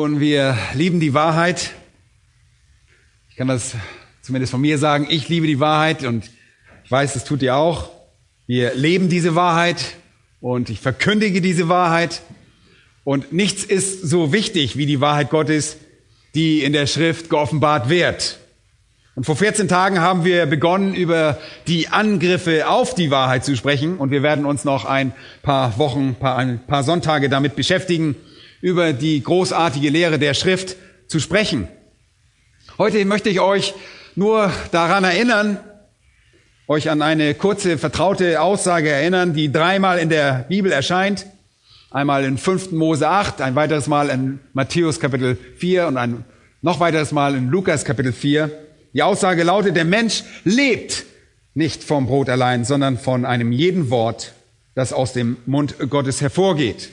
Nun, wir lieben die Wahrheit. Ich kann das zumindest von mir sagen. Ich liebe die Wahrheit und ich weiß, das tut ihr auch. Wir leben diese Wahrheit und ich verkündige diese Wahrheit. Und nichts ist so wichtig wie die Wahrheit Gottes, die in der Schrift geoffenbart wird. Und vor 14 Tagen haben wir begonnen, über die Angriffe auf die Wahrheit zu sprechen. Und wir werden uns noch ein paar Wochen, ein paar Sonntage damit beschäftigen, über die großartige Lehre der Schrift zu sprechen. Heute möchte ich euch nur daran erinnern, euch an eine kurze, vertraute Aussage erinnern, die dreimal in der Bibel erscheint. Einmal in 5. Mose 8, ein weiteres Mal in Matthäus Kapitel 4 und ein noch weiteres Mal in Lukas Kapitel 4. Die Aussage lautet, der Mensch lebt nicht vom Brot allein, sondern von einem jeden Wort, das aus dem Mund Gottes hervorgeht.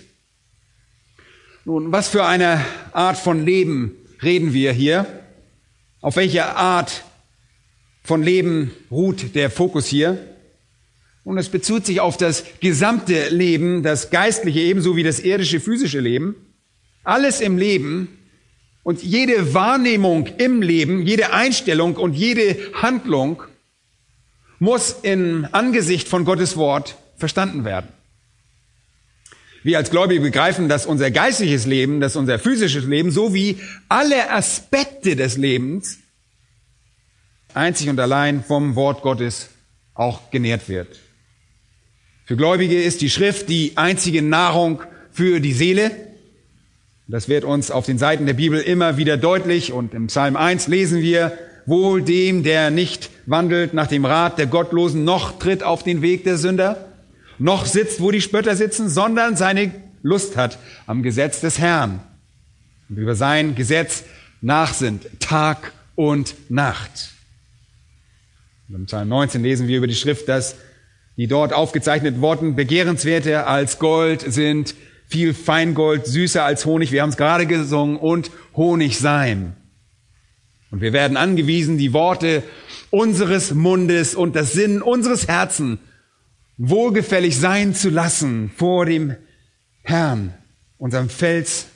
Nun, was für eine Art von Leben reden wir hier? Auf welche Art von Leben ruht der Fokus hier? Und es bezieht sich auf das gesamte Leben, das geistliche ebenso wie das irdische physische Leben. Alles im Leben und jede Wahrnehmung im Leben, jede Einstellung und jede Handlung muss im Angesicht von Gottes Wort verstanden werden. Wir als Gläubige begreifen, dass unser geistliches Leben, dass unser physisches Leben sowie alle Aspekte des Lebens einzig und allein vom Wort Gottes auch genährt wird. Für Gläubige ist die Schrift die einzige Nahrung für die Seele. Das wird uns auf den Seiten der Bibel immer wieder deutlich und im Psalm 1 lesen wir, wohl dem, der nicht wandelt nach dem Rat der Gottlosen, noch tritt auf den Weg der Sünder, noch sitzt, wo die Spötter sitzen, sondern seine Lust hat am Gesetz des Herrn und über sein Gesetz nachsinnt, Tag und Nacht. Und Im Psalm 19 lesen wir über die Schrift, dass die dort aufgezeichneten Worten begehrenswerter als Gold sind, viel Feingold, süßer als Honig, wir haben es gerade gesungen, und Honig sein. Und wir werden angewiesen, die Worte unseres Mundes und das Sinn unseres Herzens wohlgefällig sein zu lassen vor dem Herrn, unserem Fels,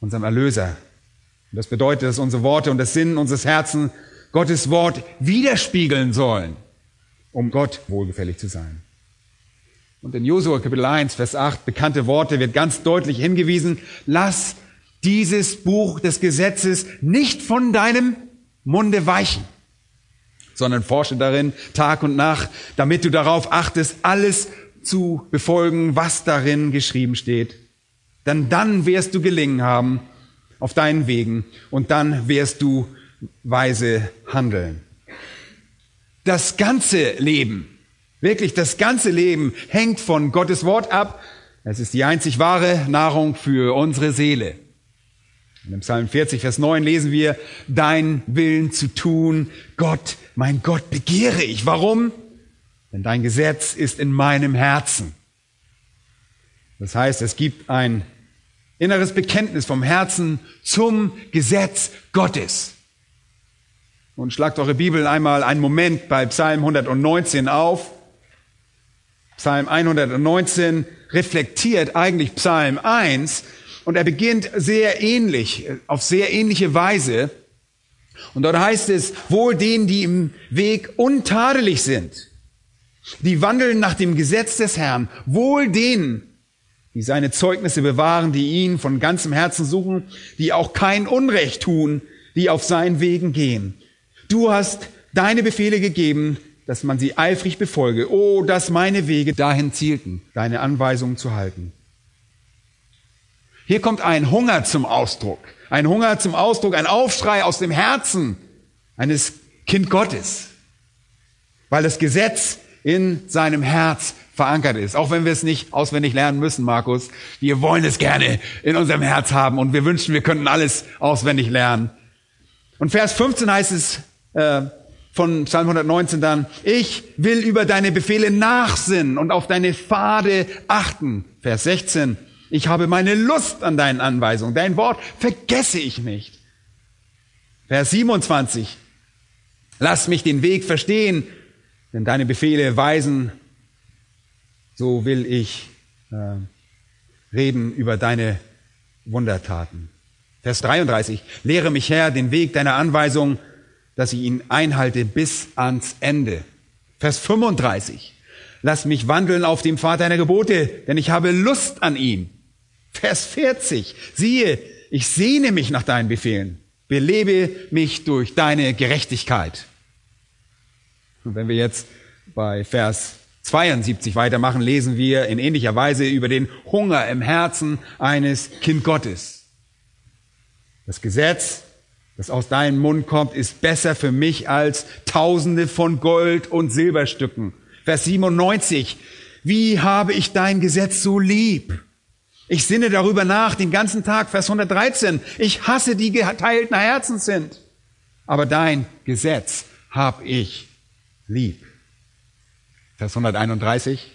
unserem Erlöser. Und das bedeutet, dass unsere Worte und das Sinn unseres Herzens Gottes Wort widerspiegeln sollen, um Gott wohlgefällig zu sein. Und in Josua Kapitel 1, Vers 8, bekannte Worte, wird ganz deutlich hingewiesen, lass dieses Buch des Gesetzes nicht von deinem Munde weichen sondern forsche darin Tag und Nacht, damit du darauf achtest, alles zu befolgen, was darin geschrieben steht. Denn dann wirst du gelingen haben auf deinen Wegen und dann wirst du weise handeln. Das ganze Leben, wirklich das ganze Leben hängt von Gottes Wort ab. Es ist die einzig wahre Nahrung für unsere Seele. In dem Psalm 40, Vers 9 lesen wir, dein Willen zu tun, Gott, mein Gott, begehre ich. Warum? Denn dein Gesetz ist in meinem Herzen. Das heißt, es gibt ein inneres Bekenntnis vom Herzen zum Gesetz Gottes. Und schlagt eure Bibel einmal einen Moment bei Psalm 119 auf. Psalm 119 reflektiert eigentlich Psalm 1 und er beginnt sehr ähnlich, auf sehr ähnliche Weise. Und dort heißt es, wohl denen, die im Weg untadelig sind, die wandeln nach dem Gesetz des Herrn, wohl denen, die seine Zeugnisse bewahren, die ihn von ganzem Herzen suchen, die auch kein Unrecht tun, die auf seinen Wegen gehen. Du hast deine Befehle gegeben, dass man sie eifrig befolge. Oh, dass meine Wege dahin zielten, deine Anweisungen zu halten. Hier kommt ein Hunger zum Ausdruck. Ein Hunger zum Ausdruck, ein Aufschrei aus dem Herzen eines Kind Gottes. Weil das Gesetz in seinem Herz verankert ist. Auch wenn wir es nicht auswendig lernen müssen, Markus. Wir wollen es gerne in unserem Herz haben und wir wünschen, wir könnten alles auswendig lernen. Und Vers 15 heißt es äh, von Psalm 119 dann, ich will über deine Befehle nachsinnen und auf deine Pfade achten. Vers 16, ich habe meine Lust an deinen Anweisungen. Dein Wort vergesse ich nicht. Vers 27, lass mich den Weg verstehen, denn deine Befehle weisen so will ich äh, reden über deine Wundertaten. Vers 33. Lehre mich Herr den Weg deiner Anweisung, dass ich ihn einhalte bis ans Ende. Vers 35. Lass mich wandeln auf dem Pfad deiner Gebote, denn ich habe Lust an ihm. Vers 40. Siehe, ich sehne mich nach deinen Befehlen. Belebe mich durch deine Gerechtigkeit. Und wenn wir jetzt bei Vers 72 weitermachen, lesen wir in ähnlicher Weise über den Hunger im Herzen eines Kind Gottes. Das Gesetz, das aus deinem Mund kommt, ist besser für mich als Tausende von Gold und Silberstücken. Vers 97. Wie habe ich dein Gesetz so lieb? Ich sinne darüber nach den ganzen Tag. Vers 113. Ich hasse die geteilten Herzen sind. Aber dein Gesetz hab ich lieb. Vers 131.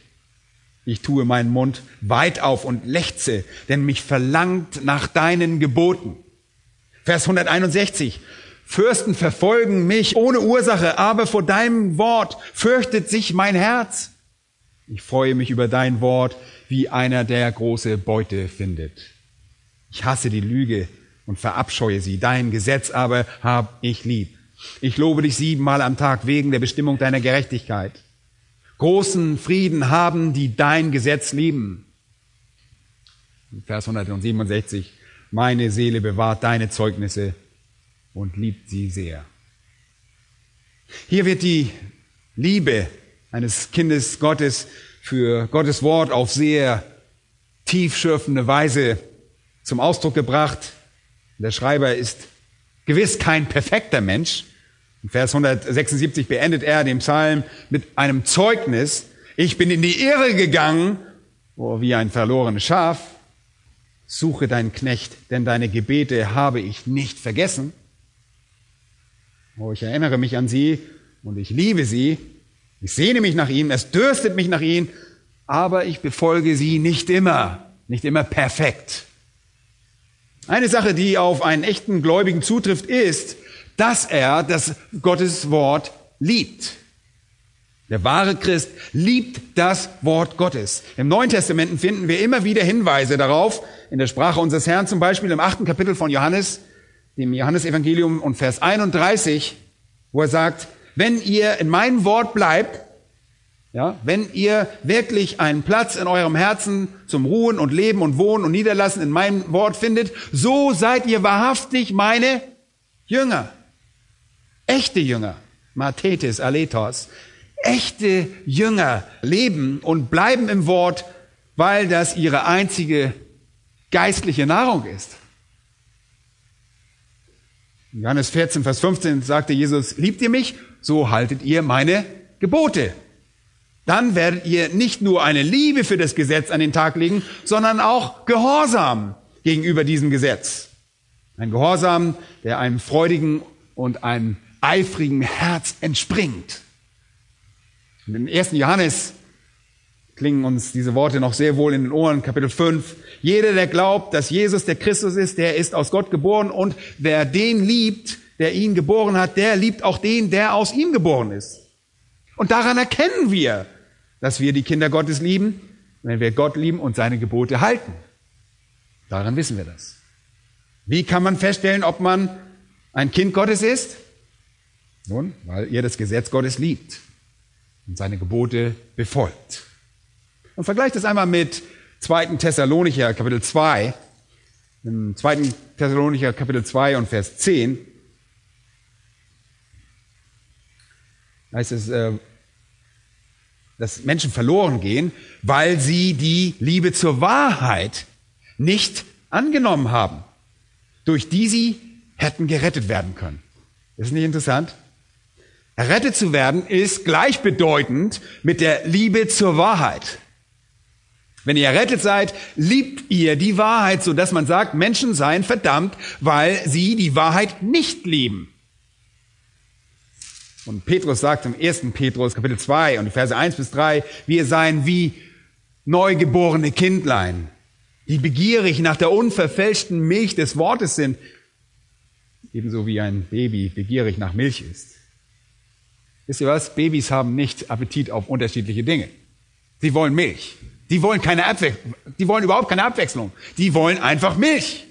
Ich tue meinen Mund weit auf und lechze, denn mich verlangt nach deinen Geboten. Vers 161. Fürsten verfolgen mich ohne Ursache, aber vor deinem Wort fürchtet sich mein Herz. Ich freue mich über dein Wort, wie einer, der große Beute findet. Ich hasse die Lüge und verabscheue sie. Dein Gesetz aber hab ich lieb. Ich lobe dich siebenmal am Tag wegen der Bestimmung deiner Gerechtigkeit. Großen Frieden haben, die dein Gesetz lieben. Vers 167. Meine Seele bewahrt deine Zeugnisse und liebt sie sehr. Hier wird die Liebe eines Kindes Gottes für Gottes Wort auf sehr tiefschürfende Weise zum Ausdruck gebracht. Der Schreiber ist gewiss kein perfekter Mensch, in Vers 176 beendet er den Psalm mit einem Zeugnis. Ich bin in die Irre gegangen, oh, wie ein verlorenes Schaf. Suche deinen Knecht, denn deine Gebete habe ich nicht vergessen. Oh, ich erinnere mich an sie und ich liebe sie. Ich sehne mich nach ihnen, es dürstet mich nach ihnen, aber ich befolge sie nicht immer, nicht immer perfekt. Eine Sache, die auf einen echten Gläubigen zutrifft, ist, dass er das Gottes Wort liebt. Der wahre Christ liebt das Wort Gottes. Im Neuen Testament finden wir immer wieder Hinweise darauf, in der Sprache unseres Herrn zum Beispiel im achten Kapitel von Johannes, dem Johannesevangelium und Vers 31, wo er sagt, wenn ihr in meinem Wort bleibt, ja, wenn ihr wirklich einen Platz in eurem Herzen zum Ruhen und Leben und Wohnen und Niederlassen in meinem Wort findet, so seid ihr wahrhaftig meine Jünger. Echte Jünger, Mathetes, Aletos, echte Jünger leben und bleiben im Wort, weil das ihre einzige geistliche Nahrung ist. In Johannes 14, Vers 15 sagte Jesus, liebt ihr mich, so haltet ihr meine Gebote. Dann werdet ihr nicht nur eine Liebe für das Gesetz an den Tag legen, sondern auch Gehorsam gegenüber diesem Gesetz. Ein Gehorsam, der einem freudigen und einem eifrigen Herz entspringt. Und im ersten Johannes klingen uns diese Worte noch sehr wohl in den Ohren, Kapitel 5. Jeder, der glaubt, dass Jesus der Christus ist, der ist aus Gott geboren und wer den liebt, der ihn geboren hat, der liebt auch den, der aus ihm geboren ist. Und daran erkennen wir, dass wir die Kinder Gottes lieben, wenn wir Gott lieben und seine Gebote halten. Daran wissen wir das. Wie kann man feststellen, ob man ein Kind Gottes ist? Nun, weil ihr das Gesetz Gottes liebt und seine Gebote befolgt. Und vergleicht das einmal mit 2. Thessalonicher Kapitel 2. Im 2. Thessalonicher Kapitel 2 und Vers 10 heißt es, äh, dass Menschen verloren gehen, weil sie die Liebe zur Wahrheit nicht angenommen haben, durch die sie hätten gerettet werden können. Ist nicht interessant? Errettet zu werden ist gleichbedeutend mit der Liebe zur Wahrheit. Wenn ihr errettet seid, liebt ihr die Wahrheit, so dass man sagt, Menschen seien verdammt, weil sie die Wahrheit nicht lieben. Und Petrus sagt im 1. Petrus Kapitel 2 und Verse 1 bis 3, wir seien wie neugeborene Kindlein, die begierig nach der unverfälschten Milch des Wortes sind, ebenso wie ein Baby begierig nach Milch ist. Wisst ihr was? Babys haben nicht Appetit auf unterschiedliche Dinge. Sie wollen Milch. Die wollen keine Abwechslung. Die wollen überhaupt keine Abwechslung. Die wollen einfach Milch.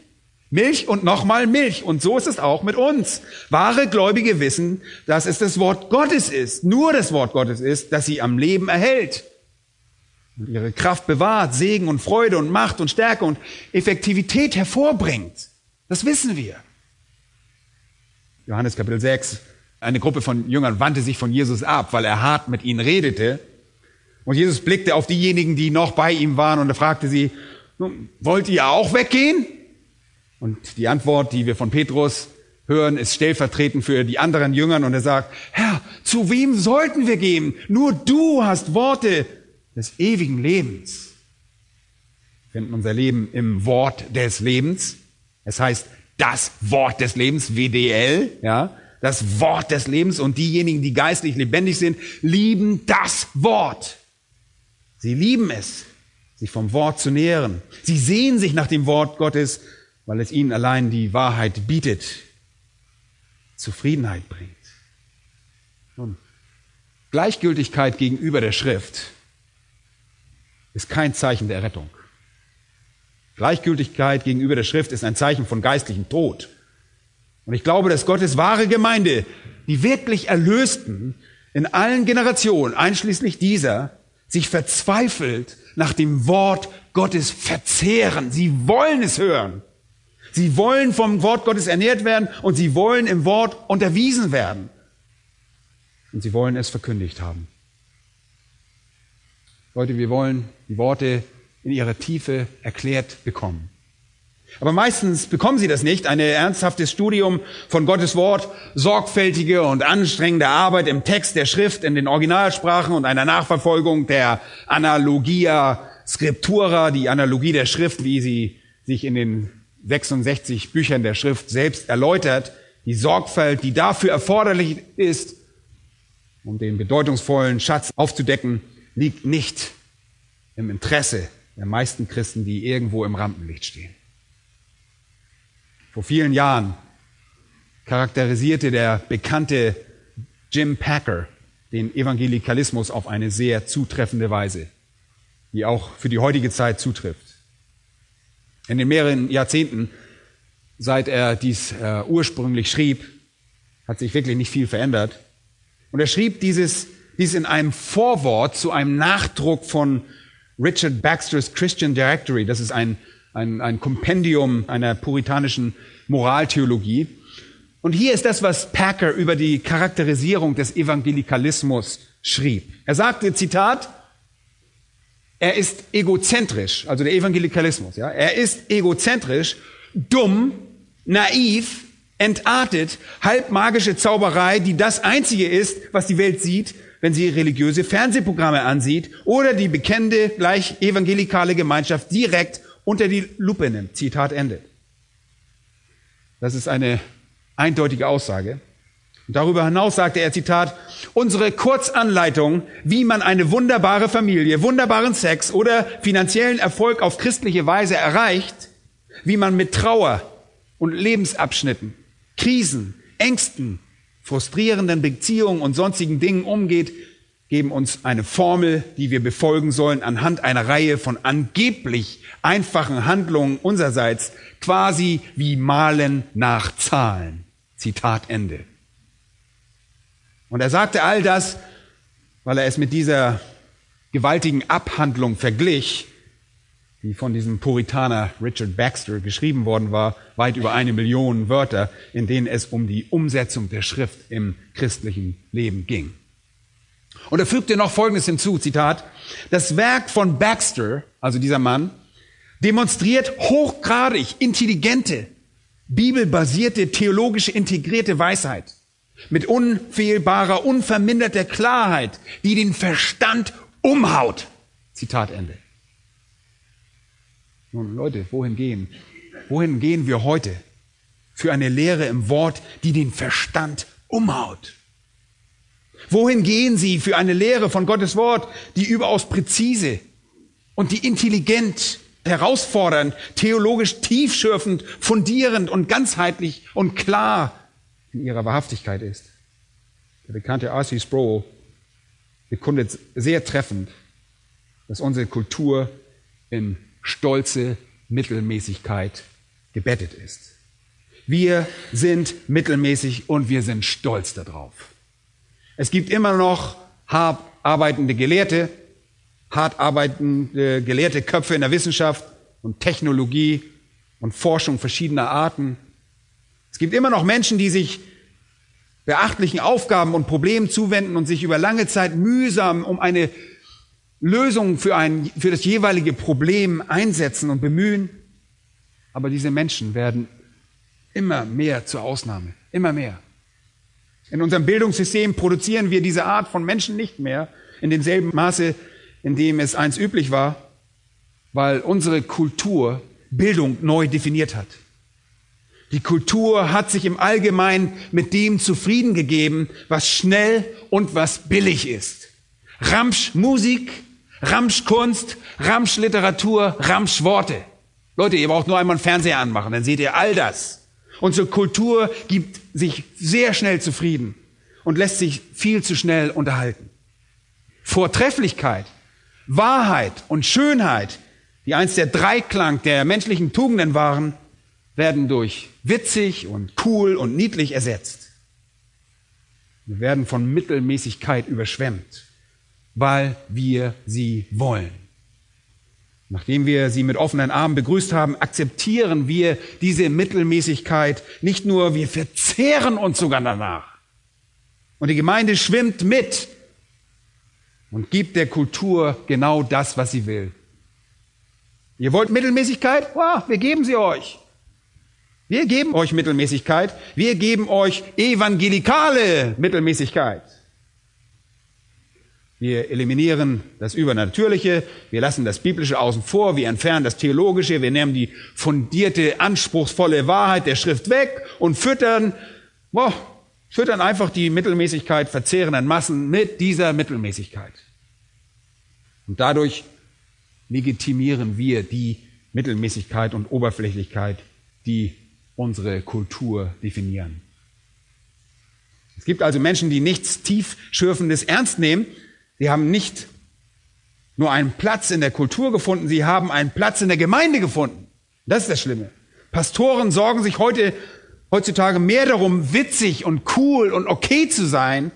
Milch und nochmal Milch. Und so ist es auch mit uns. Wahre Gläubige wissen, dass es das Wort Gottes ist, nur das Wort Gottes ist, das sie am Leben erhält. Und ihre Kraft bewahrt, Segen und Freude und Macht und Stärke und Effektivität hervorbringt. Das wissen wir. Johannes Kapitel 6, eine Gruppe von Jüngern wandte sich von Jesus ab, weil er hart mit ihnen redete. Und Jesus blickte auf diejenigen, die noch bei ihm waren und er fragte sie, wollt ihr auch weggehen? Und die Antwort, die wir von Petrus hören, ist stellvertretend für die anderen Jüngern und er sagt, Herr, zu wem sollten wir gehen? Nur du hast Worte des ewigen Lebens. Wir finden unser Leben im Wort des Lebens. Es heißt das Wort des Lebens, WDL, ja das Wort des Lebens und diejenigen, die geistlich lebendig sind, lieben das Wort. Sie lieben es, sich vom Wort zu nähren. Sie sehen sich nach dem Wort Gottes, weil es ihnen allein die Wahrheit bietet, Zufriedenheit bringt. Nun, Gleichgültigkeit gegenüber der Schrift ist kein Zeichen der Rettung. Gleichgültigkeit gegenüber der Schrift ist ein Zeichen von geistlichem Tod. Und ich glaube, dass Gottes wahre Gemeinde, die wirklich Erlösten in allen Generationen, einschließlich dieser, sich verzweifelt nach dem Wort Gottes verzehren. Sie wollen es hören. Sie wollen vom Wort Gottes ernährt werden und sie wollen im Wort unterwiesen werden. Und sie wollen es verkündigt haben. Leute, wir wollen die Worte in ihrer Tiefe erklärt bekommen. Aber meistens bekommen sie das nicht. Ein ernsthaftes Studium von Gottes Wort, sorgfältige und anstrengende Arbeit im Text der Schrift in den Originalsprachen und einer Nachverfolgung der Analogia Scriptura, die Analogie der Schrift, wie sie sich in den 66 Büchern der Schrift selbst erläutert, die Sorgfalt, die dafür erforderlich ist, um den bedeutungsvollen Schatz aufzudecken, liegt nicht im Interesse der meisten Christen, die irgendwo im Rampenlicht stehen. Vor vielen Jahren charakterisierte der bekannte Jim Packer den Evangelikalismus auf eine sehr zutreffende Weise, die auch für die heutige Zeit zutrifft. In den mehreren Jahrzehnten, seit er dies äh, ursprünglich schrieb, hat sich wirklich nicht viel verändert. Und er schrieb dieses, dies in einem Vorwort zu einem Nachdruck von Richard Baxters Christian Directory. Das ist ein ein, ein Kompendium einer puritanischen Moraltheologie. Und hier ist das, was Packer über die Charakterisierung des Evangelikalismus schrieb. Er sagte, Zitat, er ist egozentrisch, also der Evangelikalismus, ja. Er ist egozentrisch, dumm, naiv, entartet, halbmagische Zauberei, die das einzige ist, was die Welt sieht, wenn sie religiöse Fernsehprogramme ansieht oder die bekennende, gleich evangelikale Gemeinschaft direkt unter die Lupe nimmt. Zitat Ende. Das ist eine eindeutige Aussage. Und darüber hinaus sagte er, Zitat, unsere Kurzanleitung, wie man eine wunderbare Familie, wunderbaren Sex oder finanziellen Erfolg auf christliche Weise erreicht, wie man mit Trauer und Lebensabschnitten, Krisen, Ängsten, frustrierenden Beziehungen und sonstigen Dingen umgeht, geben uns eine Formel, die wir befolgen sollen anhand einer Reihe von angeblich einfachen Handlungen unsererseits, quasi wie Malen nach Zahlen. Zitat Ende. Und er sagte all das, weil er es mit dieser gewaltigen Abhandlung verglich, die von diesem Puritaner Richard Baxter geschrieben worden war, weit über eine Million Wörter, in denen es um die Umsetzung der Schrift im christlichen Leben ging. Und er fügte noch Folgendes hinzu, Zitat, das Werk von Baxter, also dieser Mann, demonstriert hochgradig intelligente, bibelbasierte, theologische integrierte Weisheit. Mit unfehlbarer, unverminderter Klarheit, die den Verstand umhaut. Zitat Ende. Nun Leute, wohin gehen? Wohin gehen wir heute? Für eine Lehre im Wort, die den Verstand umhaut. Wohin gehen Sie für eine Lehre von Gottes Wort, die überaus präzise und die intelligent, herausfordernd, theologisch tiefschürfend, fundierend und ganzheitlich und klar in ihrer Wahrhaftigkeit ist? Der bekannte R.C. Sproul bekundet sehr treffend, dass unsere Kultur in stolze Mittelmäßigkeit gebettet ist. Wir sind mittelmäßig und wir sind stolz darauf. Es gibt immer noch hart arbeitende Gelehrte, hart arbeitende gelehrte Köpfe in der Wissenschaft und Technologie und Forschung verschiedener Arten. Es gibt immer noch Menschen, die sich beachtlichen Aufgaben und Problemen zuwenden und sich über lange Zeit mühsam um eine Lösung für, ein, für das jeweilige Problem einsetzen und bemühen. Aber diese Menschen werden immer mehr zur Ausnahme, immer mehr. In unserem Bildungssystem produzieren wir diese Art von Menschen nicht mehr in demselben Maße, in dem es einst üblich war, weil unsere Kultur Bildung neu definiert hat. Die Kultur hat sich im Allgemeinen mit dem zufrieden gegeben, was schnell und was billig ist. Ramsch Musik, Ramsch Kunst, Ramsch Literatur, Ramsch Worte. Leute, ihr braucht nur einmal einen Fernseher anmachen, dann seht ihr all das. Unsere Kultur gibt sich sehr schnell zufrieden und lässt sich viel zu schnell unterhalten. Vortrefflichkeit, Wahrheit und Schönheit, die einst der Dreiklang der menschlichen Tugenden waren, werden durch witzig und cool und niedlich ersetzt. Wir werden von Mittelmäßigkeit überschwemmt, weil wir sie wollen. Nachdem wir sie mit offenen Armen begrüßt haben, akzeptieren wir diese Mittelmäßigkeit nicht nur, wir verzehren uns sogar danach. Und die Gemeinde schwimmt mit und gibt der Kultur genau das, was sie will. Ihr wollt Mittelmäßigkeit? Wow, wir geben sie euch. Wir geben euch Mittelmäßigkeit. Wir geben euch evangelikale Mittelmäßigkeit. Wir eliminieren das Übernatürliche, wir lassen das Biblische außen vor, wir entfernen das Theologische, wir nehmen die fundierte, anspruchsvolle Wahrheit der Schrift weg und füttern, boah, füttern einfach die Mittelmäßigkeit verzehrenden Massen mit dieser Mittelmäßigkeit. Und dadurch legitimieren wir die Mittelmäßigkeit und Oberflächlichkeit, die unsere Kultur definieren. Es gibt also Menschen, die nichts tiefschürfendes ernst nehmen, Sie haben nicht nur einen Platz in der Kultur gefunden, sie haben einen Platz in der Gemeinde gefunden. Das ist das Schlimme. Pastoren sorgen sich heute, heutzutage mehr darum, witzig und cool und okay zu sein.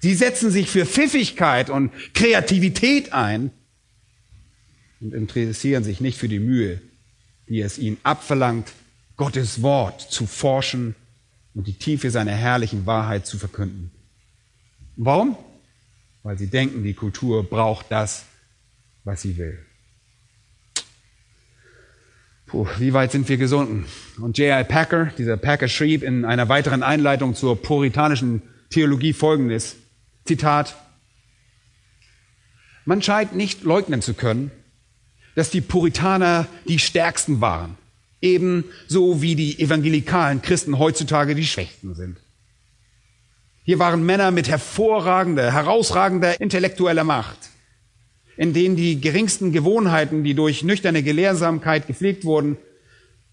Sie setzen sich für Pfiffigkeit und Kreativität ein und interessieren sich nicht für die Mühe, die es ihnen abverlangt, Gottes Wort zu forschen und die Tiefe seiner herrlichen Wahrheit zu verkünden. Warum? weil sie denken, die Kultur braucht das, was sie will. Puh, wie weit sind wir gesunken? Und J.I. Packer, dieser Packer schrieb in einer weiteren Einleitung zur puritanischen Theologie folgendes, Zitat, man scheint nicht leugnen zu können, dass die Puritaner die Stärksten waren, ebenso wie die evangelikalen Christen heutzutage die Schwächsten sind. Hier waren Männer mit hervorragender, herausragender intellektueller Macht, in denen die geringsten Gewohnheiten, die durch nüchterne Gelehrsamkeit gepflegt wurden,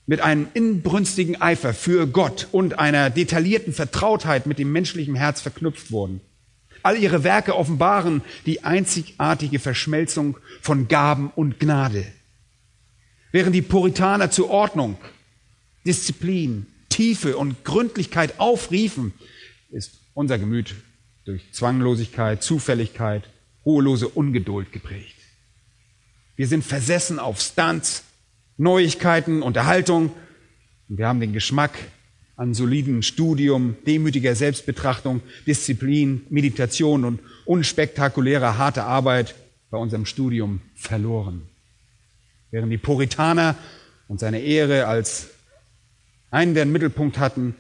mit einem inbrünstigen Eifer für Gott und einer detaillierten Vertrautheit mit dem menschlichen Herz verknüpft wurden. All ihre Werke offenbaren die einzigartige Verschmelzung von Gaben und Gnade. Während die Puritaner zur Ordnung, Disziplin, Tiefe und Gründlichkeit aufriefen, ist unser Gemüt durch Zwanglosigkeit, Zufälligkeit, ruhelose Ungeduld geprägt. Wir sind versessen auf Stunts, Neuigkeiten, Unterhaltung. Und wir haben den Geschmack an soliden Studium, demütiger Selbstbetrachtung, Disziplin, Meditation und unspektakulärer harter Arbeit bei unserem Studium verloren. Während die Puritaner und seine Ehre als einen, der einen Mittelpunkt hatten,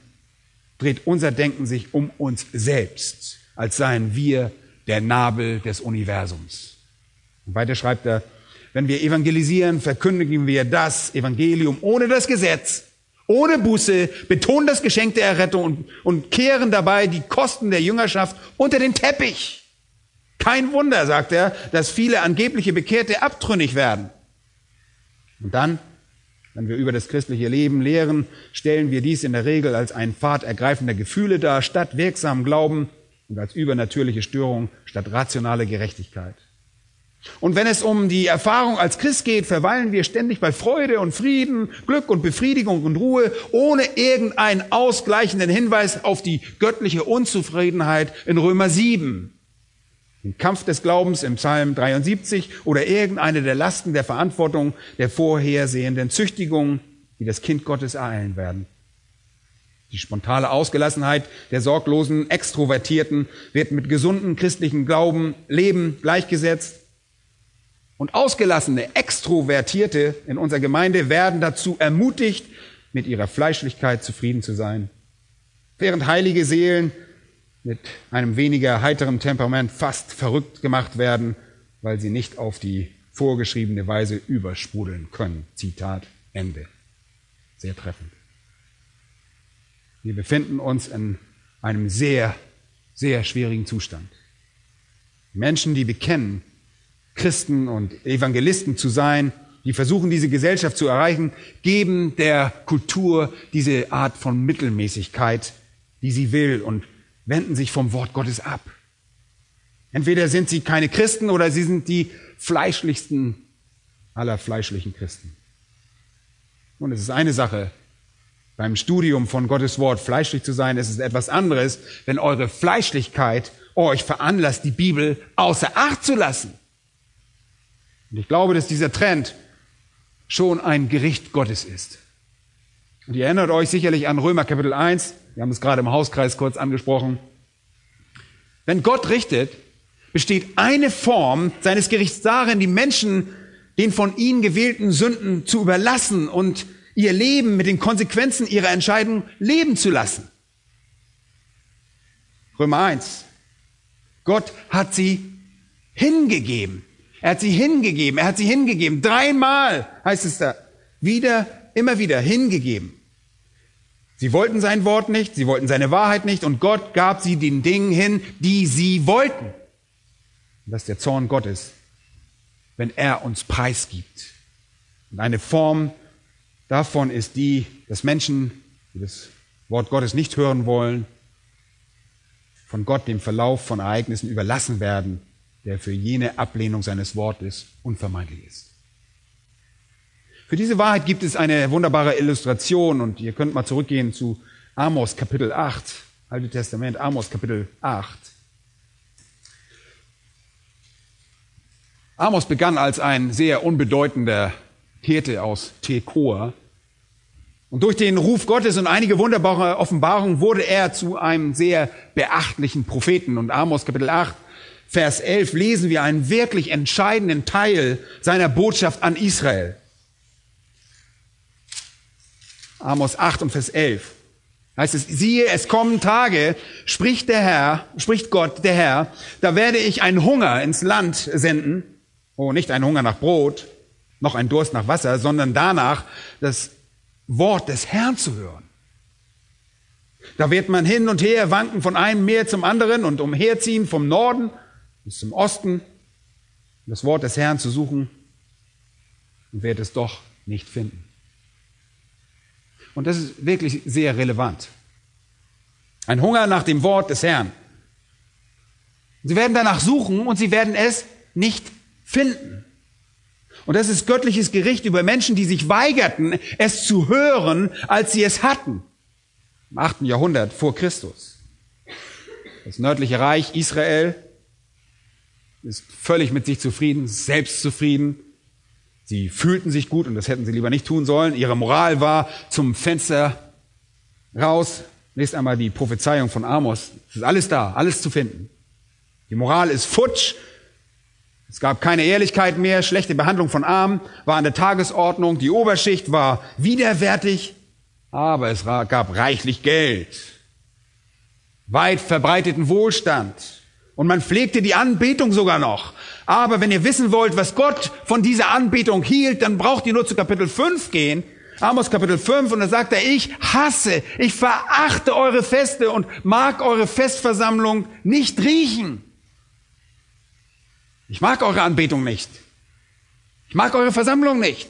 dreht unser Denken sich um uns selbst, als seien wir der Nabel des Universums. Und weiter schreibt er, wenn wir evangelisieren, verkündigen wir das Evangelium ohne das Gesetz, ohne Buße, betonen das Geschenk der Errettung und, und kehren dabei die Kosten der Jüngerschaft unter den Teppich. Kein Wunder, sagt er, dass viele angebliche Bekehrte abtrünnig werden. Und dann, wenn wir über das christliche Leben lehren, stellen wir dies in der Regel als einen Pfad ergreifender Gefühle dar, statt wirksamen Glauben und als übernatürliche Störung statt rationale Gerechtigkeit. Und wenn es um die Erfahrung als Christ geht, verweilen wir ständig bei Freude und Frieden, Glück und Befriedigung und Ruhe, ohne irgendeinen ausgleichenden Hinweis auf die göttliche Unzufriedenheit in Römer 7. Den Kampf des Glaubens im Psalm 73 oder irgendeine der Lasten der Verantwortung der vorhersehenden Züchtigung, die das Kind Gottes ereilen werden. Die spontane Ausgelassenheit der sorglosen Extrovertierten wird mit gesunden christlichen Glauben, Leben gleichgesetzt. Und ausgelassene Extrovertierte in unserer Gemeinde werden dazu ermutigt, mit ihrer Fleischlichkeit zufrieden zu sein. Während heilige Seelen mit einem weniger heiteren Temperament fast verrückt gemacht werden, weil sie nicht auf die vorgeschriebene Weise übersprudeln können. Zitat Ende. Sehr treffend. Wir befinden uns in einem sehr, sehr schwierigen Zustand. Menschen, die bekennen, Christen und Evangelisten zu sein, die versuchen, diese Gesellschaft zu erreichen, geben der Kultur diese Art von Mittelmäßigkeit, die sie will und wenden sich vom Wort Gottes ab. Entweder sind sie keine Christen oder sie sind die fleischlichsten aller fleischlichen Christen. Und es ist eine Sache, beim Studium von Gottes Wort fleischlich zu sein. Es ist etwas anderes, wenn eure Fleischlichkeit euch veranlasst, die Bibel außer Acht zu lassen. Und ich glaube, dass dieser Trend schon ein Gericht Gottes ist. Und ihr erinnert euch sicherlich an Römer Kapitel 1, wir haben es gerade im Hauskreis kurz angesprochen. Wenn Gott richtet, besteht eine Form seines Gerichts darin, die Menschen den von ihnen gewählten Sünden zu überlassen und ihr Leben mit den Konsequenzen ihrer Entscheidung leben zu lassen. Römer 1. Gott hat sie hingegeben. Er hat sie hingegeben. Er hat sie hingegeben. Dreimal heißt es da. Wieder, immer wieder hingegeben. Sie wollten sein Wort nicht, sie wollten seine Wahrheit nicht und Gott gab sie den Dingen hin, die sie wollten. Und das ist der Zorn Gottes, wenn er uns preisgibt. Und eine Form davon ist die, dass Menschen, die das Wort Gottes nicht hören wollen, von Gott dem Verlauf von Ereignissen überlassen werden, der für jene Ablehnung seines Wortes unvermeidlich ist. Für diese Wahrheit gibt es eine wunderbare Illustration und ihr könnt mal zurückgehen zu Amos Kapitel 8, Alte Testament, Amos Kapitel 8. Amos begann als ein sehr unbedeutender Hirte aus Tekoa. Und durch den Ruf Gottes und einige wunderbare Offenbarungen wurde er zu einem sehr beachtlichen Propheten. Und Amos Kapitel 8, Vers 11 lesen wir einen wirklich entscheidenden Teil seiner Botschaft an Israel. Amos 8 und Vers 11 heißt es, siehe, es kommen Tage, spricht der Herr, spricht Gott, der Herr, da werde ich einen Hunger ins Land senden, oh, nicht einen Hunger nach Brot, noch ein Durst nach Wasser, sondern danach das Wort des Herrn zu hören. Da wird man hin und her wanken von einem Meer zum anderen und umherziehen vom Norden bis zum Osten, das Wort des Herrn zu suchen und wird es doch nicht finden. Und das ist wirklich sehr relevant. Ein Hunger nach dem Wort des Herrn. Sie werden danach suchen und sie werden es nicht finden. Und das ist göttliches Gericht über Menschen, die sich weigerten, es zu hören, als sie es hatten. Im achten Jahrhundert vor Christus. Das nördliche Reich Israel ist völlig mit sich zufrieden, selbstzufrieden. Sie fühlten sich gut und das hätten sie lieber nicht tun sollen. Ihre Moral war zum Fenster raus. Lest einmal die Prophezeiung von Amos. Es ist alles da, alles zu finden. Die Moral ist futsch, es gab keine Ehrlichkeit mehr, schlechte Behandlung von Armen war an der Tagesordnung, die Oberschicht war widerwärtig, aber es gab reichlich Geld. weit verbreiteten Wohlstand. Und man pflegte die Anbetung sogar noch. Aber wenn ihr wissen wollt, was Gott von dieser Anbetung hielt, dann braucht ihr nur zu Kapitel 5 gehen. Amos Kapitel 5 und da sagt er, ich hasse, ich verachte eure Feste und mag eure Festversammlung nicht riechen. Ich mag eure Anbetung nicht. Ich mag eure Versammlung nicht.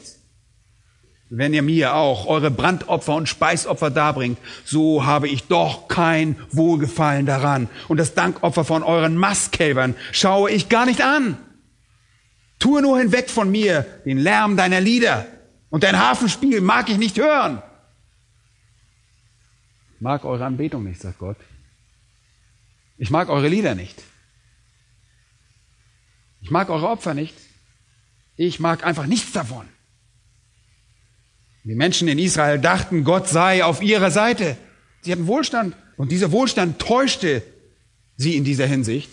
Wenn ihr mir auch eure Brandopfer und Speisopfer darbringt, so habe ich doch kein Wohlgefallen daran. Und das Dankopfer von euren Mastkälbern schaue ich gar nicht an. Tue nur hinweg von mir den Lärm deiner Lieder und dein Hafenspiel mag ich nicht hören. Ich mag eure Anbetung nicht, sagt Gott. Ich mag eure Lieder nicht. Ich mag eure Opfer nicht. Ich mag einfach nichts davon. Die Menschen in Israel dachten, Gott sei auf ihrer Seite. Sie hatten Wohlstand und dieser Wohlstand täuschte sie in dieser Hinsicht.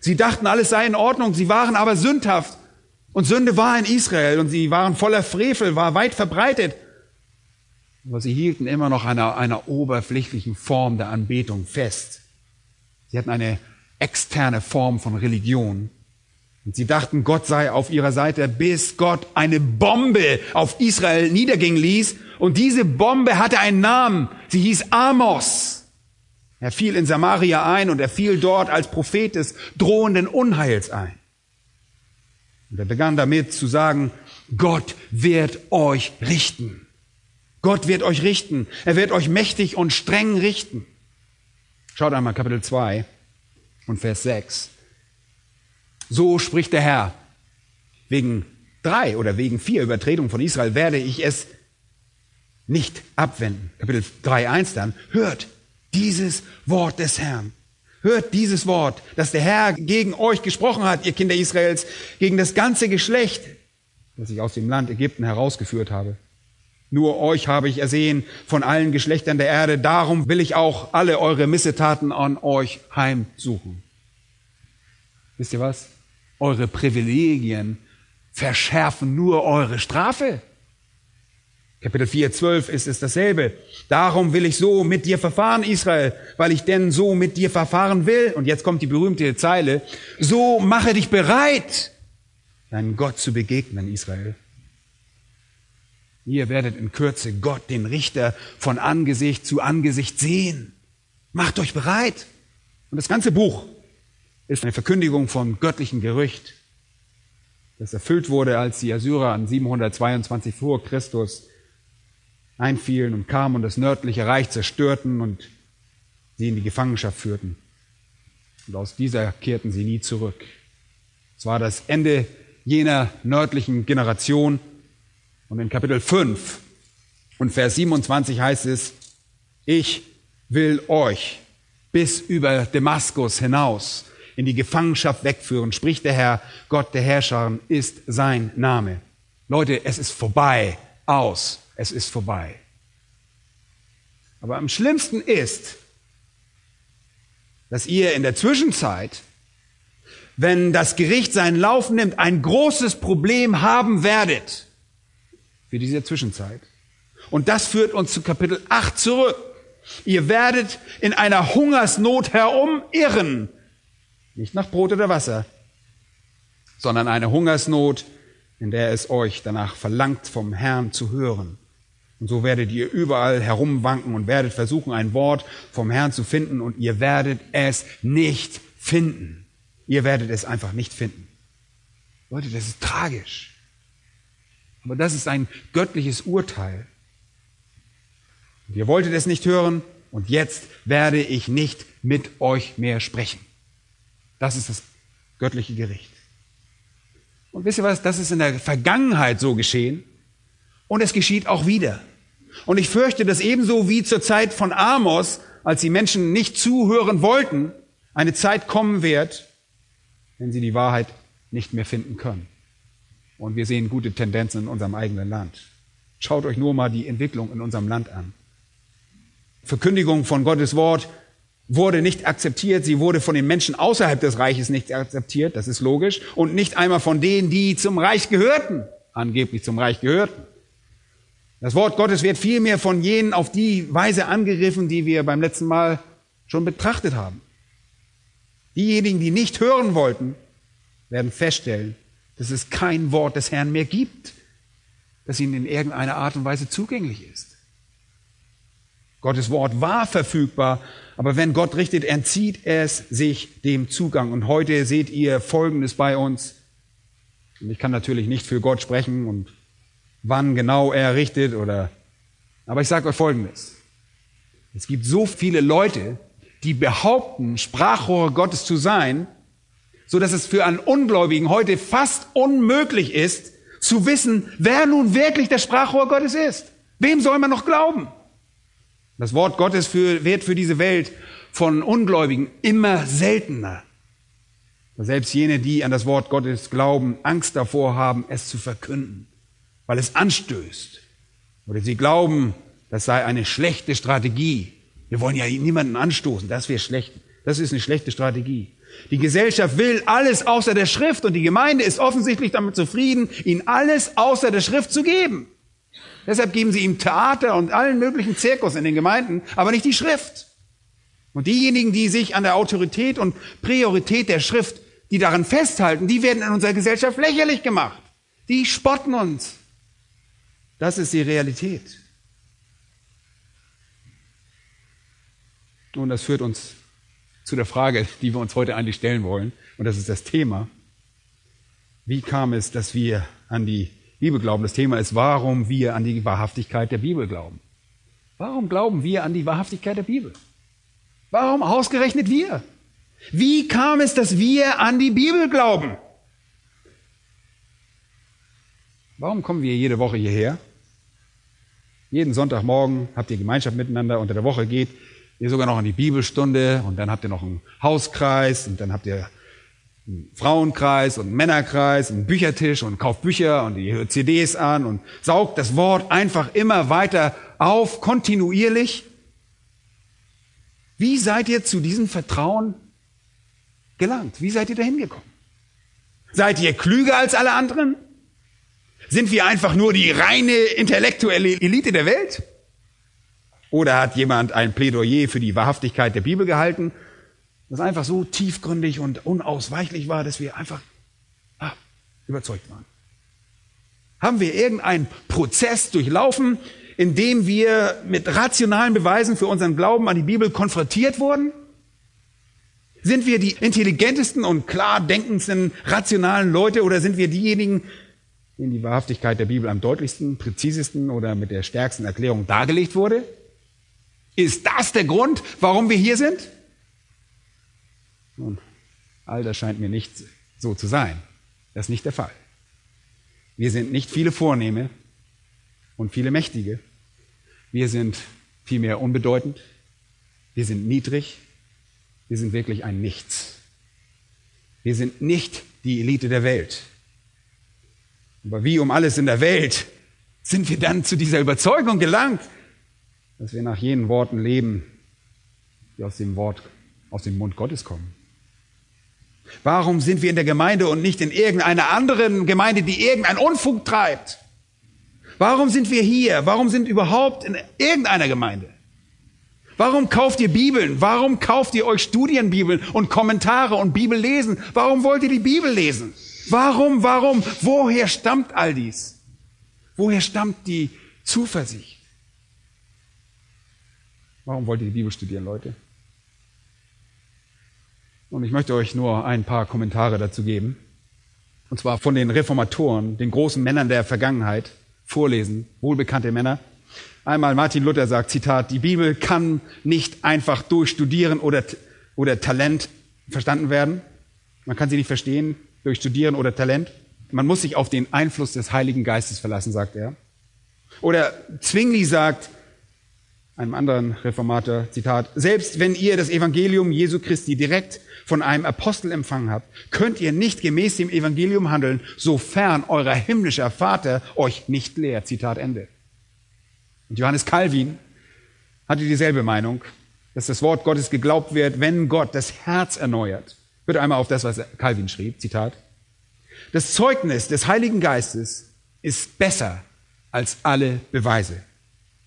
Sie dachten, alles sei in Ordnung, sie waren aber sündhaft. Und Sünde war in Israel und sie waren voller Frevel, war weit verbreitet. Aber sie hielten immer noch einer, einer oberflächlichen Form der Anbetung fest. Sie hatten eine externe Form von Religion. Und sie dachten, Gott sei auf ihrer Seite, bis Gott eine Bombe auf Israel niedergehen ließ. Und diese Bombe hatte einen Namen. Sie hieß Amos. Er fiel in Samaria ein und er fiel dort als Prophet des drohenden Unheils ein. Und er begann damit zu sagen, Gott wird euch richten. Gott wird euch richten. Er wird euch mächtig und streng richten. Schaut einmal Kapitel 2 und Vers 6. So spricht der Herr. Wegen drei oder wegen vier Übertretungen von Israel werde ich es nicht abwenden. Kapitel 3.1 dann. Hört dieses Wort des Herrn. Hört dieses Wort, das der Herr gegen euch gesprochen hat, ihr Kinder Israels, gegen das ganze Geschlecht, das ich aus dem Land Ägypten herausgeführt habe. Nur euch habe ich ersehen von allen Geschlechtern der Erde, darum will ich auch alle eure Missetaten an euch heimsuchen. Wisst ihr was? Eure Privilegien verschärfen nur eure Strafe. Kapitel 4, 12 ist es dasselbe. Darum will ich so mit dir verfahren, Israel, weil ich denn so mit dir verfahren will. Und jetzt kommt die berühmte Zeile. So mache dich bereit, deinen Gott zu begegnen, Israel. Ihr werdet in Kürze Gott, den Richter, von Angesicht zu Angesicht sehen. Macht euch bereit. Und das ganze Buch ist eine Verkündigung vom göttlichen Gerücht, das erfüllt wurde, als die Assyrer an 722 vor Christus einfielen und kamen und das nördliche Reich zerstörten und sie in die Gefangenschaft führten. Und aus dieser kehrten sie nie zurück. Es war das Ende jener nördlichen Generation. Und in Kapitel 5 und Vers 27 heißt es, ich will euch bis über Damaskus hinaus in die Gefangenschaft wegführen, spricht der Herr, Gott der Herrscher ist sein Name. Leute, es ist vorbei, aus, es ist vorbei. Aber am schlimmsten ist, dass ihr in der Zwischenzeit, wenn das Gericht seinen Lauf nimmt, ein großes Problem haben werdet für diese Zwischenzeit. Und das führt uns zu Kapitel 8 zurück. Ihr werdet in einer Hungersnot herumirren, nicht nach Brot oder Wasser, sondern eine Hungersnot, in der es euch danach verlangt, vom Herrn zu hören. Und so werdet ihr überall herumwanken und werdet versuchen, ein Wort vom Herrn zu finden und ihr werdet es nicht finden. Ihr werdet es einfach nicht finden. Leute, das ist tragisch. Aber das ist ein göttliches Urteil. Und ihr wolltet es nicht hören und jetzt werde ich nicht mit euch mehr sprechen. Das ist das göttliche Gericht. Und wisst ihr was? Das ist in der Vergangenheit so geschehen. Und es geschieht auch wieder. Und ich fürchte, dass ebenso wie zur Zeit von Amos, als die Menschen nicht zuhören wollten, eine Zeit kommen wird, wenn sie die Wahrheit nicht mehr finden können. Und wir sehen gute Tendenzen in unserem eigenen Land. Schaut euch nur mal die Entwicklung in unserem Land an. Verkündigung von Gottes Wort wurde nicht akzeptiert, sie wurde von den Menschen außerhalb des Reiches nicht akzeptiert, das ist logisch, und nicht einmal von denen, die zum Reich gehörten, angeblich zum Reich gehörten. Das Wort Gottes wird vielmehr von jenen auf die Weise angegriffen, die wir beim letzten Mal schon betrachtet haben. Diejenigen, die nicht hören wollten, werden feststellen, dass es kein Wort des Herrn mehr gibt, das ihnen in irgendeiner Art und Weise zugänglich ist. Gottes Wort war verfügbar, aber wenn Gott richtet, entzieht es sich dem Zugang. Und heute seht ihr Folgendes bei uns. Und ich kann natürlich nicht für Gott sprechen und wann genau er richtet oder, aber ich sage euch Folgendes. Es gibt so viele Leute, die behaupten, Sprachrohre Gottes zu sein, so dass es für einen Ungläubigen heute fast unmöglich ist, zu wissen, wer nun wirklich der Sprachrohr Gottes ist. Wem soll man noch glauben? Das Wort Gottes für, wird für diese Welt von Ungläubigen immer seltener. Selbst jene, die an das Wort Gottes glauben, Angst davor haben, es zu verkünden, weil es anstößt. Oder sie glauben, das sei eine schlechte Strategie. Wir wollen ja niemanden anstoßen, das wäre schlecht. Das ist eine schlechte Strategie. Die Gesellschaft will alles außer der Schrift und die Gemeinde ist offensichtlich damit zufrieden, ihnen alles außer der Schrift zu geben. Deshalb geben sie ihm Theater und allen möglichen Zirkus in den Gemeinden, aber nicht die Schrift. Und diejenigen, die sich an der Autorität und Priorität der Schrift, die daran festhalten, die werden in unserer Gesellschaft lächerlich gemacht. Die spotten uns. Das ist die Realität. Und das führt uns zu der Frage, die wir uns heute eigentlich stellen wollen. Und das ist das Thema. Wie kam es, dass wir an die Bibel glauben? Das Thema ist, warum wir an die Wahrhaftigkeit der Bibel glauben. Warum glauben wir an die Wahrhaftigkeit der Bibel? Warum ausgerechnet wir? Wie kam es, dass wir an die Bibel glauben? Warum kommen wir jede Woche hierher? Jeden Sonntagmorgen habt ihr Gemeinschaft miteinander, unter der Woche geht ihr sogar noch an die Bibelstunde und dann habt ihr noch einen Hauskreis und dann habt ihr einen Frauenkreis und einen Männerkreis, einen Büchertisch und kauft Bücher und hört CDs an und saugt das Wort einfach immer weiter auf, kontinuierlich. Wie seid ihr zu diesem Vertrauen gelangt? Wie seid ihr dahin gekommen? Seid ihr klüger als alle anderen? Sind wir einfach nur die reine intellektuelle Elite der Welt? Oder hat jemand ein Plädoyer für die Wahrhaftigkeit der Bibel gehalten, das einfach so tiefgründig und unausweichlich war, dass wir einfach ah, überzeugt waren? Haben wir irgendeinen Prozess durchlaufen, in dem wir mit rationalen Beweisen für unseren Glauben an die Bibel konfrontiert wurden? Sind wir die intelligentesten und klar denkendsten, rationalen Leute oder sind wir diejenigen, denen die Wahrhaftigkeit der Bibel am deutlichsten, präzisesten oder mit der stärksten Erklärung dargelegt wurde? Ist das der Grund, warum wir hier sind? Nun, all das scheint mir nicht so zu sein. Das ist nicht der Fall. Wir sind nicht viele Vornehme und viele Mächtige. Wir sind vielmehr unbedeutend. Wir sind niedrig. Wir sind wirklich ein Nichts. Wir sind nicht die Elite der Welt. Aber wie um alles in der Welt sind wir dann zu dieser Überzeugung gelangt, dass wir nach jenen Worten leben, die aus dem Wort, aus dem Mund Gottes kommen. Warum sind wir in der Gemeinde und nicht in irgendeiner anderen Gemeinde, die irgendeinen Unfug treibt? Warum sind wir hier? Warum sind überhaupt in irgendeiner Gemeinde? Warum kauft ihr Bibeln? Warum kauft ihr euch Studienbibeln und Kommentare und Bibel lesen? Warum wollt ihr die Bibel lesen? Warum, warum? Woher stammt all dies? Woher stammt die Zuversicht? Warum wollt ihr die Bibel studieren, Leute? Und ich möchte euch nur ein paar Kommentare dazu geben. Und zwar von den Reformatoren, den großen Männern der Vergangenheit, vorlesen, wohlbekannte Männer. Einmal Martin Luther sagt, Zitat, die Bibel kann nicht einfach durch Studieren oder, oder Talent verstanden werden. Man kann sie nicht verstehen durch Studieren oder Talent. Man muss sich auf den Einfluss des Heiligen Geistes verlassen, sagt er. Oder Zwingli sagt, einem anderen Reformator, Zitat, selbst wenn ihr das Evangelium Jesu Christi direkt von einem Apostel empfangen habt, könnt ihr nicht gemäß dem Evangelium handeln, sofern euer himmlischer Vater euch nicht lehrt. Zitat Ende. Und Johannes Calvin hatte dieselbe Meinung, dass das Wort Gottes geglaubt wird, wenn Gott das Herz erneuert. Hört einmal auf das, was Calvin schrieb, Zitat. Das Zeugnis des Heiligen Geistes ist besser als alle Beweise.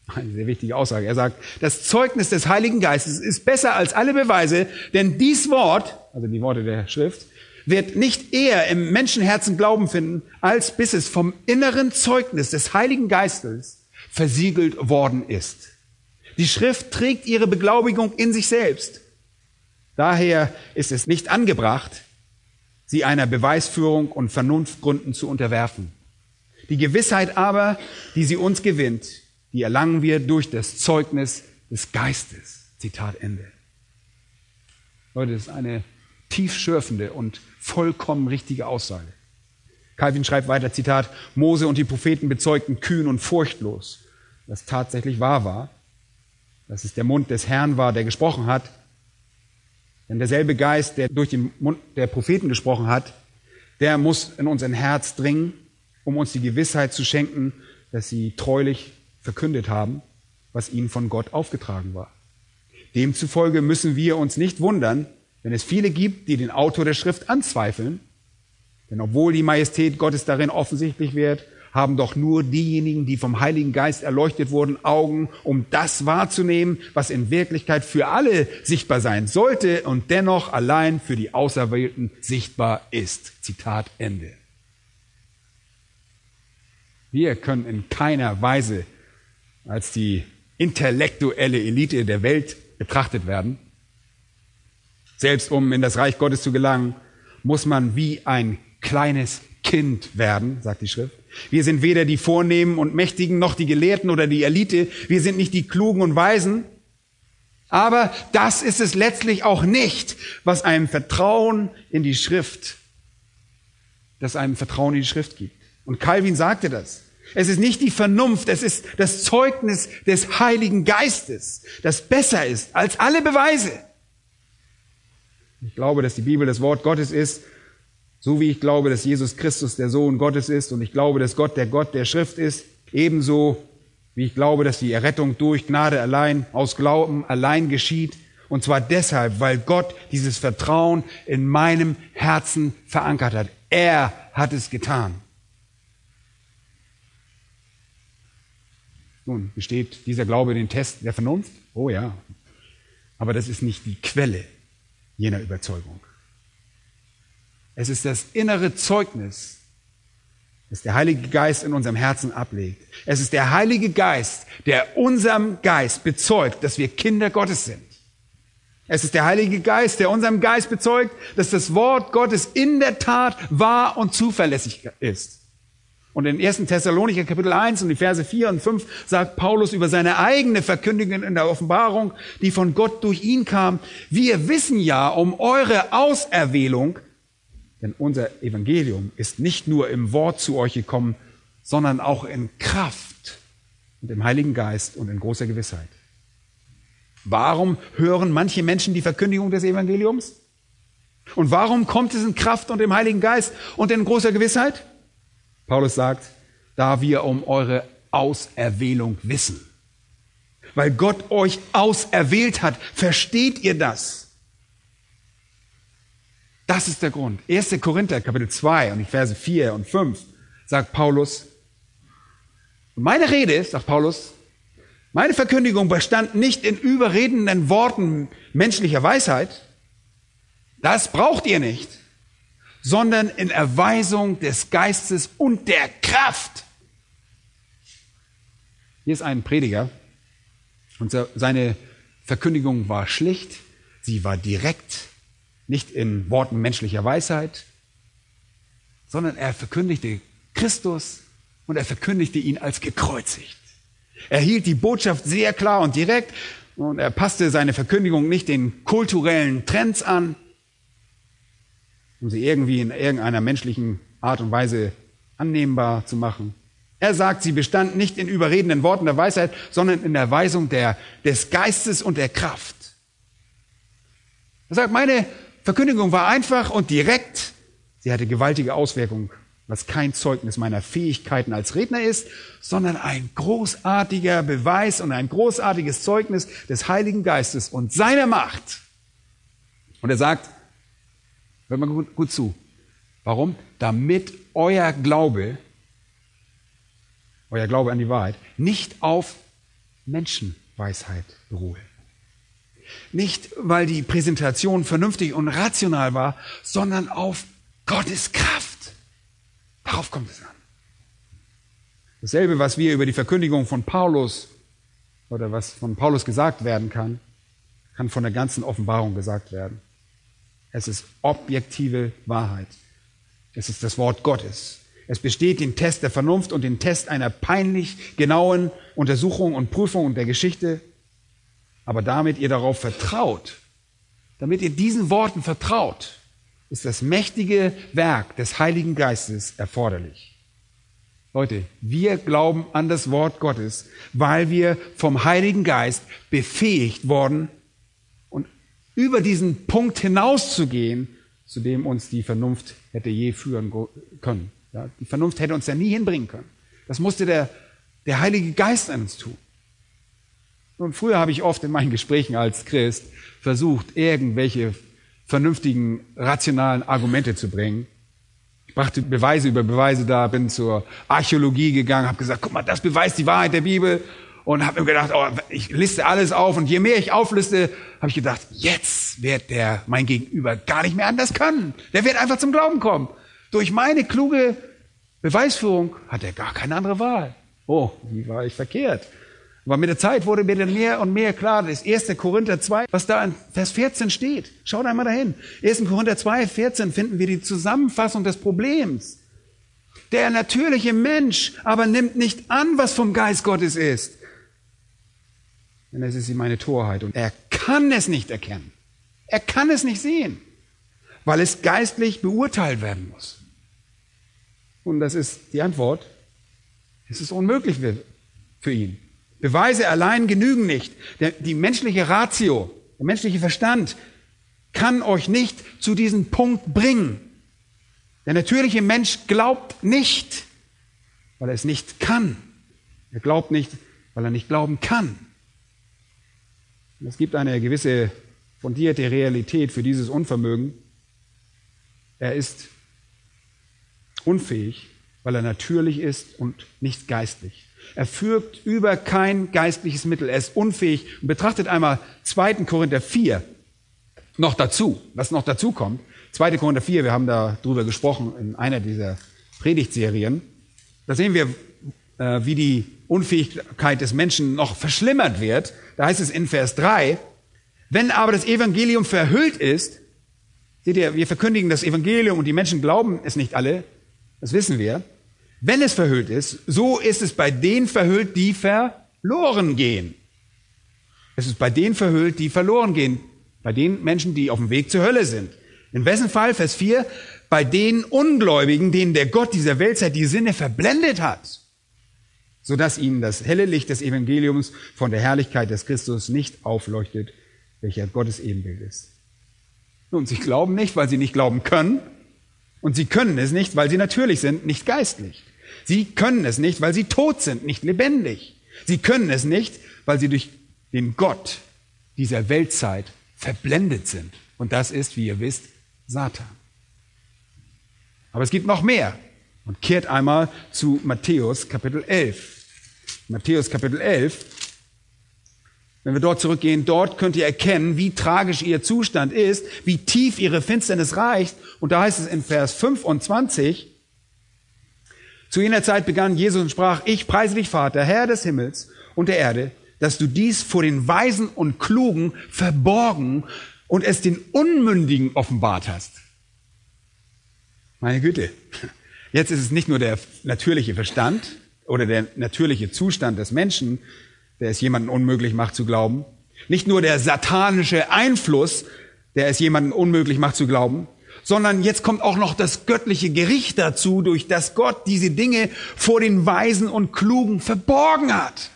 Eine sehr wichtige Aussage. Er sagt, das Zeugnis des Heiligen Geistes ist besser als alle Beweise, denn dies Wort, also die Worte der Schrift, wird nicht eher im Menschenherzen Glauben finden, als bis es vom inneren Zeugnis des Heiligen Geistes versiegelt worden ist. Die Schrift trägt ihre Beglaubigung in sich selbst. Daher ist es nicht angebracht, sie einer Beweisführung und Vernunftgründen zu unterwerfen. Die Gewissheit aber, die sie uns gewinnt, die erlangen wir durch das Zeugnis des Geistes. Zitat Ende. Leute, das ist eine tiefschürfende und vollkommen richtige Aussage. Calvin schreibt weiter, Zitat, Mose und die Propheten bezeugten kühn und furchtlos, was tatsächlich wahr war, dass es der Mund des Herrn war, der gesprochen hat. Denn derselbe Geist, der durch den Mund der Propheten gesprochen hat, der muss in unser Herz dringen, um uns die Gewissheit zu schenken, dass sie treulich verkündet haben, was ihnen von Gott aufgetragen war. Demzufolge müssen wir uns nicht wundern, wenn es viele gibt, die den Autor der Schrift anzweifeln. Denn obwohl die Majestät Gottes darin offensichtlich wird, haben doch nur diejenigen, die vom Heiligen Geist erleuchtet wurden, Augen, um das wahrzunehmen, was in Wirklichkeit für alle sichtbar sein sollte und dennoch allein für die Auserwählten sichtbar ist. Zitat Ende. Wir können in keiner Weise als die intellektuelle Elite der Welt betrachtet werden. Selbst um in das Reich Gottes zu gelangen, muss man wie ein kleines Kind werden, sagt die Schrift. Wir sind weder die Vornehmen und Mächtigen noch die Gelehrten oder die Elite. Wir sind nicht die Klugen und Weisen. Aber das ist es letztlich auch nicht, was einem Vertrauen in die Schrift, das einem Vertrauen in die Schrift gibt. Und Calvin sagte das. Es ist nicht die Vernunft, es ist das Zeugnis des Heiligen Geistes, das besser ist als alle Beweise. Ich glaube, dass die Bibel das Wort Gottes ist, so wie ich glaube, dass Jesus Christus der Sohn Gottes ist und ich glaube, dass Gott der Gott der Schrift ist, ebenso wie ich glaube, dass die Errettung durch Gnade allein, aus Glauben allein geschieht. Und zwar deshalb, weil Gott dieses Vertrauen in meinem Herzen verankert hat. Er hat es getan. Nun, besteht dieser Glaube den Test der Vernunft? Oh ja. Aber das ist nicht die Quelle jener Überzeugung. Es ist das innere Zeugnis, das der Heilige Geist in unserem Herzen ablegt. Es ist der Heilige Geist, der unserem Geist bezeugt, dass wir Kinder Gottes sind. Es ist der Heilige Geist, der unserem Geist bezeugt, dass das Wort Gottes in der Tat wahr und zuverlässig ist. Und in 1. Thessalonicher Kapitel 1 und die Verse 4 und 5 sagt Paulus über seine eigene Verkündigung in der Offenbarung, die von Gott durch ihn kam. Wir wissen ja um eure Auserwählung, denn unser Evangelium ist nicht nur im Wort zu euch gekommen, sondern auch in Kraft und im Heiligen Geist und in großer Gewissheit. Warum hören manche Menschen die Verkündigung des Evangeliums? Und warum kommt es in Kraft und im Heiligen Geist und in großer Gewissheit? Paulus sagt, da wir um eure Auserwählung wissen. Weil Gott euch auserwählt hat, versteht ihr das? Das ist der Grund. 1. Korinther Kapitel 2 und die Verse 4 und 5 sagt Paulus, meine Rede, sagt Paulus, meine Verkündigung bestand nicht in überredenden Worten menschlicher Weisheit. Das braucht ihr nicht sondern in Erweisung des Geistes und der Kraft. Hier ist ein Prediger und seine Verkündigung war schlicht, sie war direkt, nicht in Worten menschlicher Weisheit, sondern er verkündigte Christus und er verkündigte ihn als gekreuzigt. Er hielt die Botschaft sehr klar und direkt und er passte seine Verkündigung nicht den kulturellen Trends an, um sie irgendwie in irgendeiner menschlichen Art und Weise annehmbar zu machen. Er sagt, sie bestand nicht in überredenden Worten der Weisheit, sondern in der Weisung der, des Geistes und der Kraft. Er sagt, meine Verkündigung war einfach und direkt. Sie hatte gewaltige Auswirkungen, was kein Zeugnis meiner Fähigkeiten als Redner ist, sondern ein großartiger Beweis und ein großartiges Zeugnis des Heiligen Geistes und seiner Macht. Und er sagt, Hört mal gut, gut zu. Warum? Damit euer Glaube, euer Glaube an die Wahrheit, nicht auf Menschenweisheit beruhe. Nicht, weil die Präsentation vernünftig und rational war, sondern auf Gottes Kraft. Darauf kommt es an. Dasselbe, was wir über die Verkündigung von Paulus oder was von Paulus gesagt werden kann, kann von der ganzen Offenbarung gesagt werden. Es ist objektive Wahrheit. Es ist das Wort Gottes. Es besteht den Test der Vernunft und den Test einer peinlich genauen Untersuchung und Prüfung der Geschichte. Aber damit ihr darauf vertraut, damit ihr diesen Worten vertraut, ist das mächtige Werk des Heiligen Geistes erforderlich. Leute, wir glauben an das Wort Gottes, weil wir vom Heiligen Geist befähigt worden über diesen Punkt hinauszugehen, zu dem uns die Vernunft hätte je führen können. Ja, die Vernunft hätte uns ja nie hinbringen können. Das musste der, der Heilige Geist an uns tun. Und früher habe ich oft in meinen Gesprächen als Christ versucht, irgendwelche vernünftigen, rationalen Argumente zu bringen. Ich brachte Beweise über Beweise da, bin zur Archäologie gegangen, habe gesagt, guck mal, das beweist die Wahrheit der Bibel und habe mir gedacht, oh, ich liste alles auf und je mehr ich aufliste, habe ich gedacht, jetzt wird der mein Gegenüber gar nicht mehr anders können. Der wird einfach zum Glauben kommen. Durch meine kluge Beweisführung hat er gar keine andere Wahl. Oh, wie war ich verkehrt? Aber mit der Zeit wurde mir dann mehr und mehr klar, das 1. Korinther 2, was da in Vers 14 steht. Schaut einmal dahin. 1. Korinther 2, 14 finden wir die Zusammenfassung des Problems. Der natürliche Mensch aber nimmt nicht an, was vom Geist Gottes ist. Denn es ist ihm eine Torheit und er kann es nicht erkennen. Er kann es nicht sehen, weil es geistlich beurteilt werden muss. Und das ist die Antwort. Es ist unmöglich für ihn. Beweise allein genügen nicht. Die menschliche Ratio, der menschliche Verstand kann euch nicht zu diesem Punkt bringen. Der natürliche Mensch glaubt nicht, weil er es nicht kann. Er glaubt nicht, weil er nicht glauben kann. Es gibt eine gewisse fundierte Realität für dieses Unvermögen. Er ist unfähig, weil er natürlich ist und nicht geistlich. Er führt über kein geistliches Mittel. Er ist unfähig. Und betrachtet einmal 2. Korinther 4 noch dazu, was noch dazu kommt. 2. Korinther 4, wir haben da drüber gesprochen in einer dieser Predigtserien. Da sehen wir, äh, wie die Unfähigkeit des Menschen noch verschlimmert wird. Da heißt es in Vers 3, wenn aber das Evangelium verhüllt ist, seht ihr, wir verkündigen das Evangelium und die Menschen glauben es nicht alle, das wissen wir, wenn es verhüllt ist, so ist es bei denen verhüllt, die verloren gehen. Es ist bei denen verhüllt, die verloren gehen. Bei den Menschen, die auf dem Weg zur Hölle sind. In wessen Fall, Vers 4, bei den Ungläubigen, denen der Gott dieser Weltzeit die Sinne verblendet hat, sodass ihnen das helle Licht des Evangeliums von der Herrlichkeit des Christus nicht aufleuchtet, welcher Gottes Ebenbild ist. Nun, sie glauben nicht, weil sie nicht glauben können, und sie können es nicht, weil sie natürlich sind, nicht geistlich. Sie können es nicht, weil sie tot sind, nicht lebendig. Sie können es nicht, weil sie durch den Gott dieser Weltzeit verblendet sind. Und das ist, wie ihr wisst, Satan. Aber es gibt noch mehr. Und kehrt einmal zu Matthäus Kapitel 11. Matthäus Kapitel 11 wenn wir dort zurückgehen, dort könnt ihr erkennen, wie tragisch ihr Zustand ist, wie tief ihre Finsternis reicht. Und da heißt es in Vers 25, zu jener Zeit begann Jesus und sprach, ich preise dich, Vater, Herr des Himmels und der Erde, dass du dies vor den Weisen und Klugen verborgen und es den Unmündigen offenbart hast. Meine Güte. Jetzt ist es nicht nur der natürliche Verstand oder der natürliche Zustand des Menschen, der es jemanden unmöglich macht zu glauben. Nicht nur der satanische Einfluss, der es jemanden unmöglich macht zu glauben, sondern jetzt kommt auch noch das göttliche Gericht dazu, durch das Gott diese Dinge vor den Weisen und Klugen verborgen hat.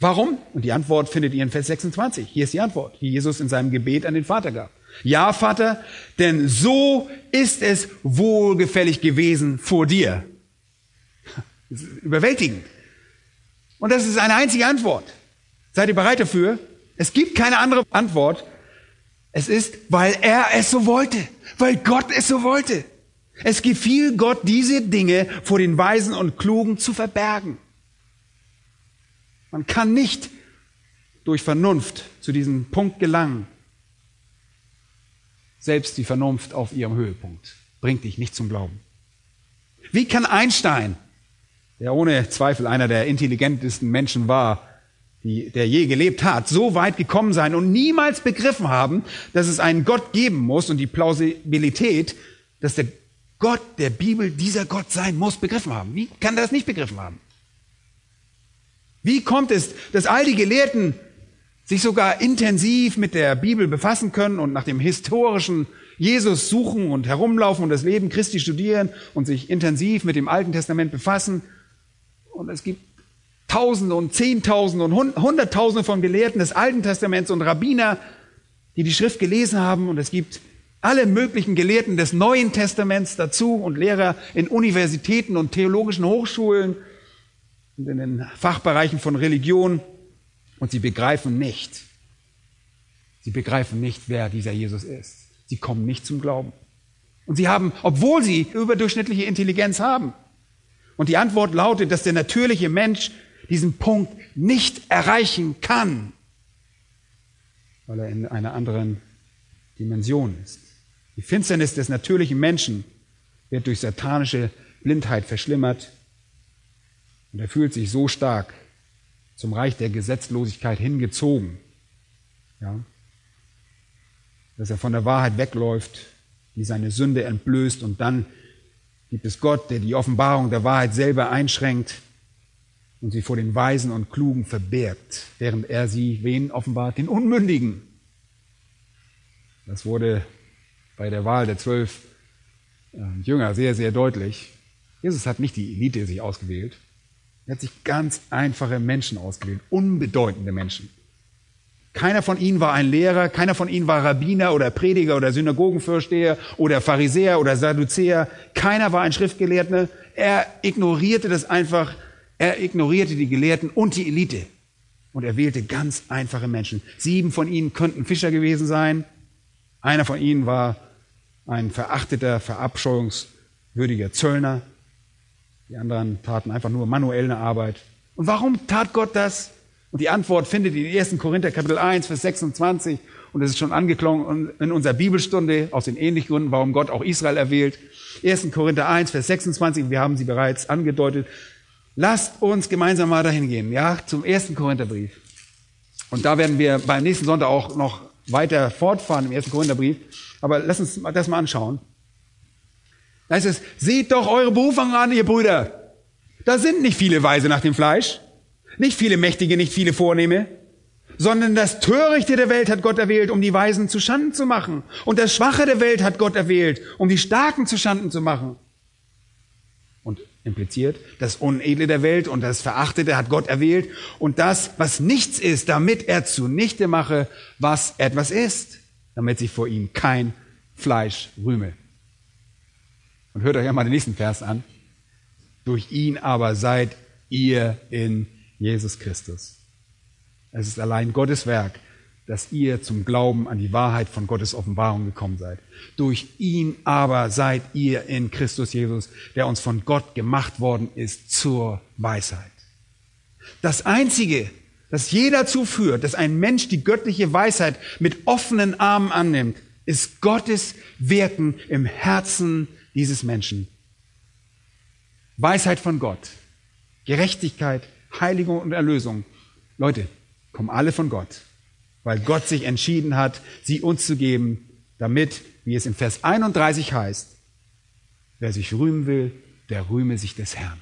Warum? Und die Antwort findet ihr in Vers 26. Hier ist die Antwort, die Jesus in seinem Gebet an den Vater gab. Ja, Vater, denn so ist es wohlgefällig gewesen vor dir. Überwältigend. Und das ist eine einzige Antwort. Seid ihr bereit dafür? Es gibt keine andere Antwort. Es ist, weil er es so wollte, weil Gott es so wollte. Es gefiel Gott, diese Dinge vor den Weisen und Klugen zu verbergen. Man kann nicht durch Vernunft zu diesem Punkt gelangen. Selbst die Vernunft auf ihrem Höhepunkt bringt dich nicht zum Glauben. Wie kann Einstein, der ohne Zweifel einer der intelligentesten Menschen war, die, der je gelebt hat, so weit gekommen sein und niemals begriffen haben, dass es einen Gott geben muss und die Plausibilität, dass der Gott der Bibel dieser Gott sein muss, begriffen haben? Wie kann er das nicht begriffen haben? Wie kommt es, dass all die Gelehrten sich sogar intensiv mit der Bibel befassen können und nach dem historischen Jesus suchen und herumlaufen und das Leben Christi studieren und sich intensiv mit dem Alten Testament befassen. Und es gibt Tausende und Zehntausende und Hunderttausende von Gelehrten des Alten Testaments und Rabbiner, die die Schrift gelesen haben. Und es gibt alle möglichen Gelehrten des Neuen Testaments dazu und Lehrer in Universitäten und theologischen Hochschulen und in den Fachbereichen von Religion. Und sie begreifen nicht, sie begreifen nicht, wer dieser Jesus ist. Sie kommen nicht zum Glauben. Und sie haben, obwohl sie überdurchschnittliche Intelligenz haben. Und die Antwort lautet, dass der natürliche Mensch diesen Punkt nicht erreichen kann, weil er in einer anderen Dimension ist. Die Finsternis des natürlichen Menschen wird durch satanische Blindheit verschlimmert und er fühlt sich so stark zum Reich der Gesetzlosigkeit hingezogen, ja, dass er von der Wahrheit wegläuft, die seine Sünde entblößt und dann gibt es Gott, der die Offenbarung der Wahrheit selber einschränkt und sie vor den Weisen und Klugen verbergt, während er sie wen offenbart? Den Unmündigen. Das wurde bei der Wahl der zwölf äh, Jünger sehr, sehr deutlich. Jesus hat nicht die Elite sich ausgewählt. Er hat sich ganz einfache Menschen ausgewählt, unbedeutende Menschen. Keiner von ihnen war ein Lehrer, keiner von ihnen war Rabbiner oder Prediger oder Synagogenvorsteher oder Pharisäer oder Sadduzäer. Keiner war ein Schriftgelehrter. Er ignorierte das einfach er ignorierte die Gelehrten und die Elite und er wählte ganz einfache Menschen. Sieben von ihnen könnten Fischer gewesen sein. Einer von ihnen war ein verachteter, verabscheuungswürdiger Zöllner. Die anderen taten einfach nur manuelle Arbeit. Und warum tat Gott das? Und die Antwort findet ihr in 1. Korinther Kapitel 1, Vers 26. Und es ist schon angeklungen in unserer Bibelstunde aus den ähnlichen Gründen, warum Gott auch Israel erwählt. 1. Korinther 1, Vers 26, wir haben sie bereits angedeutet. Lasst uns gemeinsam mal dahin gehen, ja, zum ersten Korintherbrief. Und da werden wir beim nächsten Sonntag auch noch weiter fortfahren im ersten Korintherbrief. Aber lasst uns das mal anschauen. Da heißt es, seht doch eure Berufung an, ihr Brüder. Da sind nicht viele Weise nach dem Fleisch, nicht viele Mächtige, nicht viele Vornehme, sondern das Törichte der Welt hat Gott erwählt, um die Weisen zu Schanden zu machen. Und das Schwache der Welt hat Gott erwählt, um die Starken zu Schanden zu machen impliziert. Das Unedle der Welt und das Verachtete hat Gott erwählt und das, was nichts ist, damit er zunichte mache, was etwas ist, damit sich vor ihm kein Fleisch rühme. Und hört euch einmal den nächsten Vers an. Durch ihn aber seid ihr in Jesus Christus. Es ist allein Gottes Werk, dass ihr zum Glauben an die Wahrheit von Gottes Offenbarung gekommen seid. Durch ihn aber seid ihr in Christus Jesus, der uns von Gott gemacht worden ist zur Weisheit. Das Einzige, das je dazu führt, dass ein Mensch die göttliche Weisheit mit offenen Armen annimmt, ist Gottes Wirken im Herzen dieses Menschen. Weisheit von Gott, Gerechtigkeit, Heiligung und Erlösung. Leute, kommen alle von Gott weil Gott sich entschieden hat, sie uns zu geben, damit, wie es in Vers 31 heißt, wer sich rühmen will, der rühme sich des Herrn.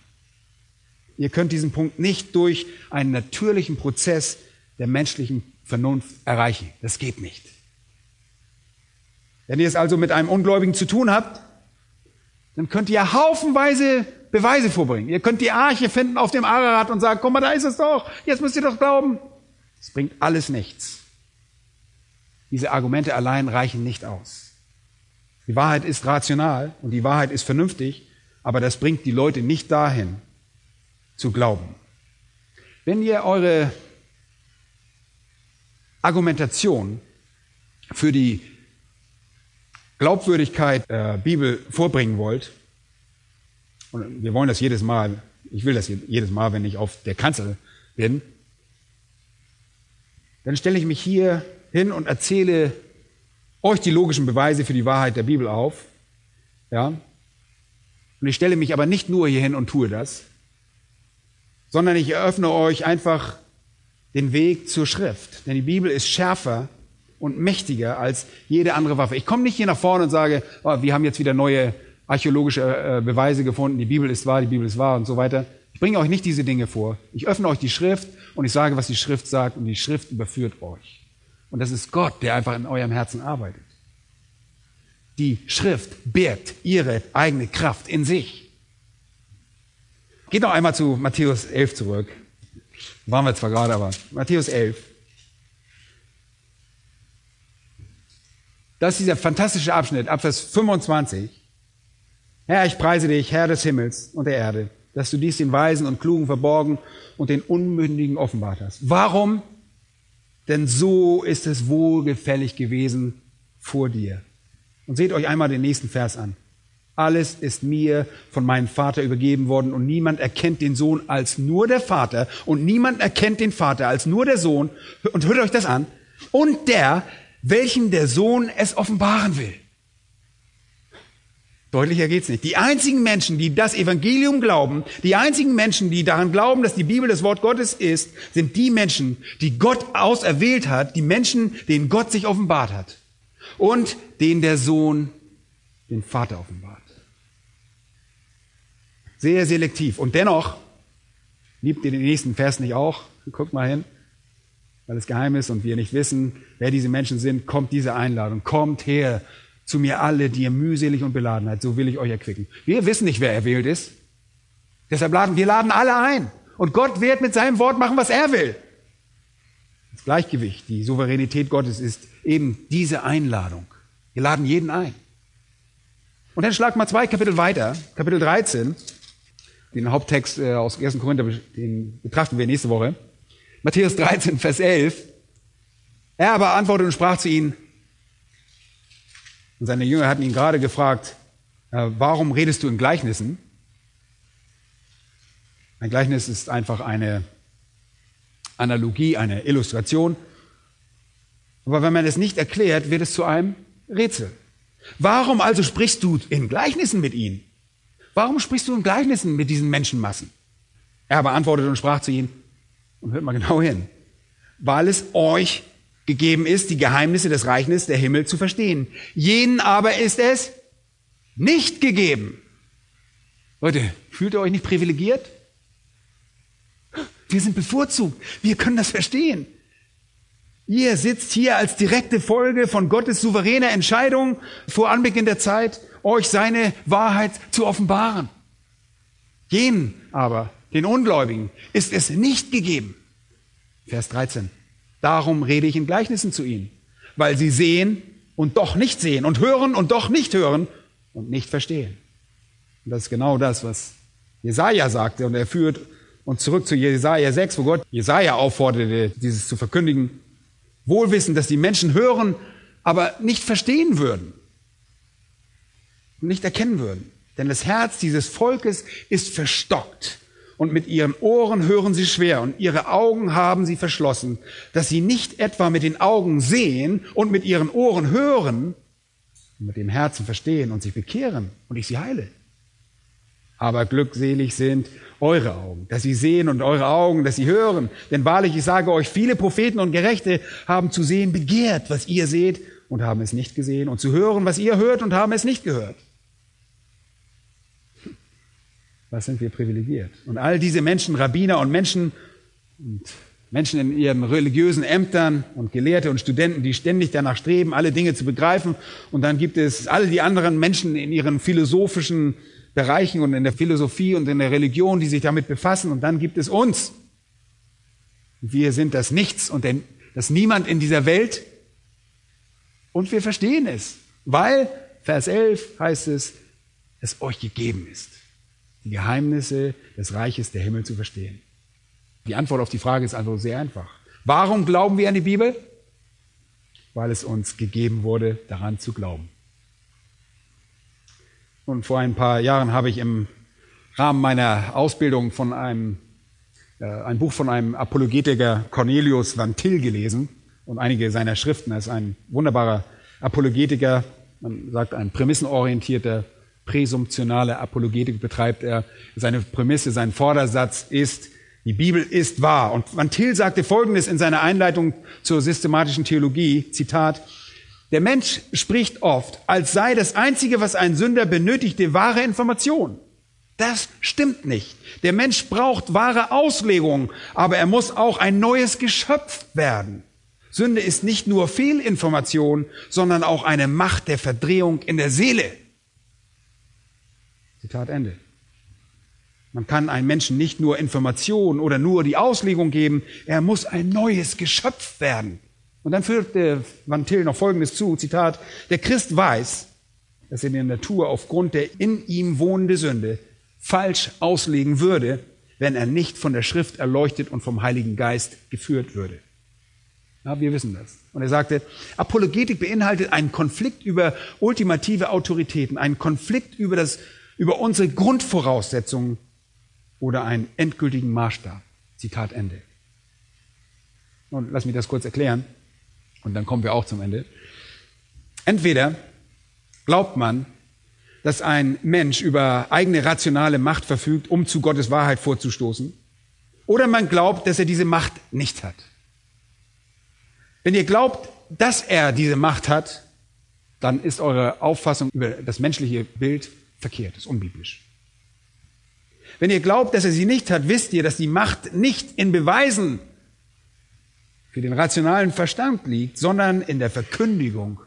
Ihr könnt diesen Punkt nicht durch einen natürlichen Prozess der menschlichen Vernunft erreichen. Das geht nicht. Wenn ihr es also mit einem Ungläubigen zu tun habt, dann könnt ihr haufenweise Beweise vorbringen. Ihr könnt die Arche finden auf dem Ararat und sagen, guck mal, da ist es doch, jetzt müsst ihr doch glauben. Es bringt alles nichts. Diese Argumente allein reichen nicht aus. Die Wahrheit ist rational und die Wahrheit ist vernünftig, aber das bringt die Leute nicht dahin, zu glauben. Wenn ihr eure Argumentation für die Glaubwürdigkeit der Bibel vorbringen wollt, und wir wollen das jedes Mal, ich will das jedes Mal, wenn ich auf der Kanzel bin, dann stelle ich mich hier hin und erzähle euch die logischen Beweise für die Wahrheit der Bibel auf. Ja? Und ich stelle mich aber nicht nur hier hin und tue das, sondern ich eröffne euch einfach den Weg zur Schrift. Denn die Bibel ist schärfer und mächtiger als jede andere Waffe. Ich komme nicht hier nach vorne und sage, oh, wir haben jetzt wieder neue archäologische äh, Beweise gefunden, die Bibel ist wahr, die Bibel ist wahr und so weiter. Ich bringe euch nicht diese Dinge vor. Ich öffne euch die Schrift und ich sage, was die Schrift sagt und die Schrift überführt euch. Und das ist Gott, der einfach in eurem Herzen arbeitet. Die Schrift birgt ihre eigene Kraft in sich. Geht noch einmal zu Matthäus 11 zurück. Waren wir zwar gerade, aber Matthäus 11. Das ist dieser fantastische Abschnitt, ab Vers 25. Herr, ich preise dich, Herr des Himmels und der Erde, dass du dies den Weisen und Klugen verborgen und den Unmündigen offenbart hast. Warum? Denn so ist es wohlgefällig gewesen vor dir. Und seht euch einmal den nächsten Vers an. Alles ist mir von meinem Vater übergeben worden und niemand erkennt den Sohn als nur der Vater und niemand erkennt den Vater als nur der Sohn. Und hört euch das an. Und der, welchen der Sohn es offenbaren will. Deutlicher geht's nicht. Die einzigen Menschen, die das Evangelium glauben, die einzigen Menschen, die daran glauben, dass die Bibel das Wort Gottes ist, sind die Menschen, die Gott auserwählt hat, die Menschen, denen Gott sich offenbart hat und denen der Sohn den Vater offenbart. Sehr selektiv. Und dennoch, liebt ihr den nächsten Vers nicht auch? Guckt mal hin. Weil es geheim ist und wir nicht wissen, wer diese Menschen sind, kommt diese Einladung. Kommt her zu mir alle, die ihr mühselig und beladen seid, so will ich euch erquicken. Wir wissen nicht, wer erwählt ist. Deshalb laden wir laden alle ein. Und Gott wird mit seinem Wort machen, was er will. Das Gleichgewicht, die Souveränität Gottes ist eben diese Einladung. Wir laden jeden ein. Und dann schlag mal zwei Kapitel weiter, Kapitel 13, den Haupttext äh, aus 1. Korinther, den betrachten wir nächste Woche. Matthäus 13, Vers 11. Er aber antwortete und sprach zu ihnen, und seine Jünger hatten ihn gerade gefragt, äh, warum redest du in Gleichnissen? Ein Gleichnis ist einfach eine Analogie, eine Illustration. Aber wenn man es nicht erklärt, wird es zu einem Rätsel. Warum also sprichst du in Gleichnissen mit ihnen? Warum sprichst du in Gleichnissen mit diesen Menschenmassen? Er beantwortete und sprach zu ihnen, und hört mal genau hin, weil es euch gegeben ist, die Geheimnisse des Reichnisses der Himmel zu verstehen. Jenen aber ist es nicht gegeben. Leute, fühlt ihr euch nicht privilegiert? Wir sind bevorzugt. Wir können das verstehen. Ihr sitzt hier als direkte Folge von Gottes souveräner Entscheidung vor Anbeginn der Zeit, euch seine Wahrheit zu offenbaren. Jenen aber, den Ungläubigen, ist es nicht gegeben. Vers 13. Darum rede ich in Gleichnissen zu ihnen, weil sie sehen und doch nicht sehen und hören und doch nicht hören und nicht verstehen. Und das ist genau das, was Jesaja sagte und er führt uns zurück zu Jesaja 6, wo Gott Jesaja aufforderte, dieses zu verkündigen. Wohlwissen, dass die Menschen hören, aber nicht verstehen würden und nicht erkennen würden. Denn das Herz dieses Volkes ist verstockt und mit ihren Ohren hören sie schwer und ihre Augen haben sie verschlossen, dass sie nicht etwa mit den Augen sehen und mit ihren Ohren hören und mit dem Herzen verstehen und sich bekehren und ich sie heile. Aber glückselig sind eure Augen, dass sie sehen und eure Augen, dass sie hören. Denn wahrlich, ich sage euch, viele Propheten und Gerechte haben zu sehen begehrt, was ihr seht und haben es nicht gesehen und zu hören, was ihr hört und haben es nicht gehört was sind wir privilegiert. Und all diese Menschen, Rabbiner und Menschen und Menschen in ihren religiösen Ämtern und Gelehrte und Studenten, die ständig danach streben, alle Dinge zu begreifen. Und dann gibt es alle die anderen Menschen in ihren philosophischen Bereichen und in der Philosophie und in der Religion, die sich damit befassen. Und dann gibt es uns. Wir sind das Nichts und das Niemand in dieser Welt. Und wir verstehen es, weil, Vers 11 heißt es, es euch gegeben ist die Geheimnisse des Reiches der Himmel zu verstehen? Die Antwort auf die Frage ist also sehr einfach. Warum glauben wir an die Bibel? Weil es uns gegeben wurde, daran zu glauben. Und vor ein paar Jahren habe ich im Rahmen meiner Ausbildung von einem äh, ein Buch von einem Apologetiker Cornelius Van Til gelesen und einige seiner Schriften. Er ist ein wunderbarer Apologetiker, man sagt ein prämissenorientierter, präsumptionaler Apologetik betreibt er. Seine Prämisse, sein Vordersatz ist, die Bibel ist wahr. Und Van Til sagte Folgendes in seiner Einleitung zur systematischen Theologie, Zitat, der Mensch spricht oft, als sei das Einzige, was ein Sünder benötigte, wahre Information. Das stimmt nicht. Der Mensch braucht wahre Auslegung, aber er muss auch ein neues Geschöpf werden. Sünde ist nicht nur Fehlinformation, sondern auch eine Macht der Verdrehung in der Seele. Zitat Ende. Man kann einem Menschen nicht nur Information oder nur die Auslegung geben, er muss ein neues Geschöpf werden. Und dann führt der Van Til noch Folgendes zu, Zitat, der Christ weiß, dass er in der Natur aufgrund der in ihm wohnende Sünde falsch auslegen würde, wenn er nicht von der Schrift erleuchtet und vom Heiligen Geist geführt würde. Ja, wir wissen das. Und er sagte, Apologetik beinhaltet einen Konflikt über ultimative Autoritäten, einen Konflikt über, das, über unsere Grundvoraussetzungen oder einen endgültigen Maßstab. Zitat Ende. Und lass mich das kurz erklären. Und dann kommen wir auch zum Ende. Entweder glaubt man, dass ein Mensch über eigene rationale Macht verfügt, um zu Gottes Wahrheit vorzustoßen, oder man glaubt, dass er diese Macht nicht hat. Wenn ihr glaubt, dass er diese Macht hat, dann ist eure Auffassung über das menschliche Bild verkehrt, ist unbiblisch. Wenn ihr glaubt, dass er sie nicht hat, wisst ihr, dass die Macht nicht in Beweisen für den rationalen Verstand liegt, sondern in der Verkündigung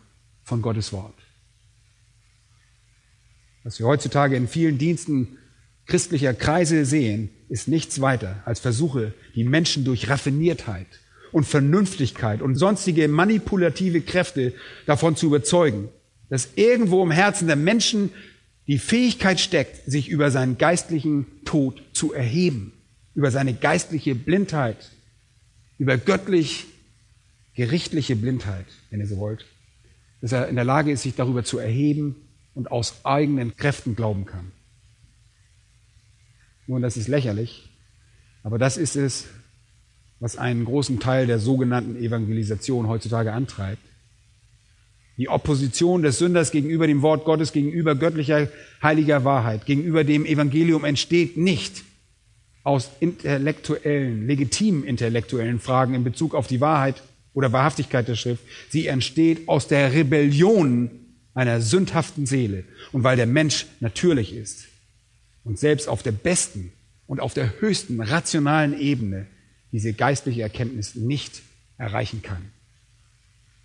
von Gottes Wort. Was wir heutzutage in vielen Diensten christlicher Kreise sehen, ist nichts weiter als Versuche, die Menschen durch Raffiniertheit und Vernünftigkeit und sonstige manipulative Kräfte davon zu überzeugen, dass irgendwo im Herzen der Menschen die Fähigkeit steckt, sich über seinen geistlichen Tod zu erheben, über seine geistliche Blindheit über göttlich gerichtliche Blindheit, wenn ihr so wollt, dass er in der Lage ist, sich darüber zu erheben und aus eigenen Kräften glauben kann. Nun, das ist lächerlich, aber das ist es, was einen großen Teil der sogenannten Evangelisation heutzutage antreibt. Die Opposition des Sünders gegenüber dem Wort Gottes, gegenüber göttlicher heiliger Wahrheit, gegenüber dem Evangelium entsteht nicht aus intellektuellen, legitimen intellektuellen Fragen in Bezug auf die Wahrheit oder Wahrhaftigkeit der Schrift. Sie entsteht aus der Rebellion einer sündhaften Seele. Und weil der Mensch natürlich ist und selbst auf der besten und auf der höchsten rationalen Ebene diese geistliche Erkenntnis nicht erreichen kann.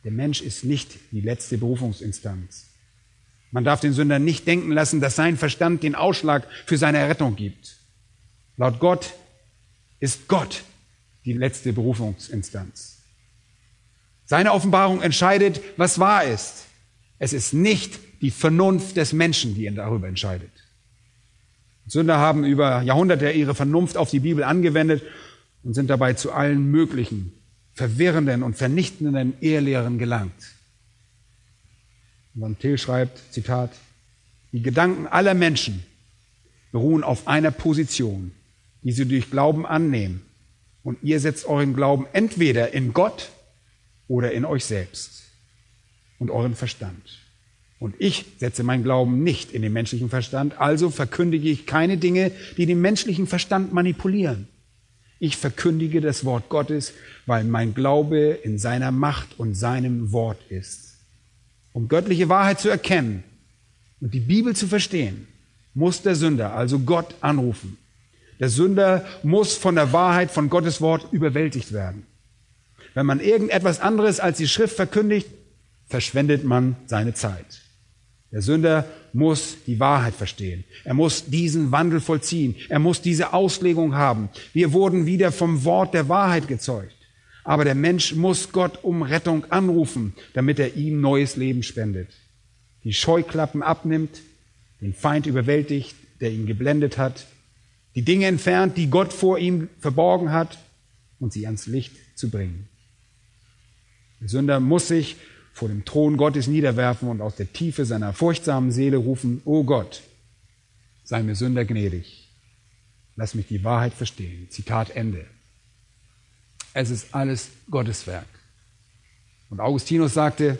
Der Mensch ist nicht die letzte Berufungsinstanz. Man darf den Sünder nicht denken lassen, dass sein Verstand den Ausschlag für seine Errettung gibt. Laut Gott ist Gott die letzte Berufungsinstanz. Seine Offenbarung entscheidet, was wahr ist. Es ist nicht die Vernunft des Menschen, die darüber entscheidet. Sünder haben über Jahrhunderte ihre Vernunft auf die Bibel angewendet und sind dabei zu allen möglichen verwirrenden und vernichtenden Ehrlehren gelangt. Und Till schreibt, Zitat, die Gedanken aller Menschen beruhen auf einer Position, die sie durch Glauben annehmen. Und ihr setzt euren Glauben entweder in Gott oder in euch selbst und euren Verstand. Und ich setze meinen Glauben nicht in den menschlichen Verstand, also verkündige ich keine Dinge, die den menschlichen Verstand manipulieren. Ich verkündige das Wort Gottes, weil mein Glaube in seiner Macht und seinem Wort ist. Um göttliche Wahrheit zu erkennen und die Bibel zu verstehen, muss der Sünder also Gott anrufen der Sünder muss von der Wahrheit von Gottes Wort überwältigt werden. Wenn man irgendetwas anderes als die Schrift verkündigt, verschwendet man seine Zeit. Der Sünder muss die Wahrheit verstehen. Er muss diesen Wandel vollziehen. Er muss diese Auslegung haben. Wir wurden wieder vom Wort der Wahrheit gezeugt. Aber der Mensch muss Gott um Rettung anrufen, damit er ihm neues Leben spendet. Die Scheuklappen abnimmt, den Feind überwältigt, der ihn geblendet hat, die Dinge entfernt, die Gott vor ihm verborgen hat, und sie ans Licht zu bringen. Der Sünder muss sich vor dem Thron Gottes niederwerfen und aus der Tiefe seiner furchtsamen Seele rufen, O Gott, sei mir Sünder gnädig. Lass mich die Wahrheit verstehen. Zitat Ende. Es ist alles Gottes Werk. Und Augustinus sagte,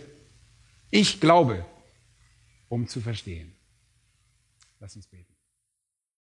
ich glaube, um zu verstehen. Lass uns beten.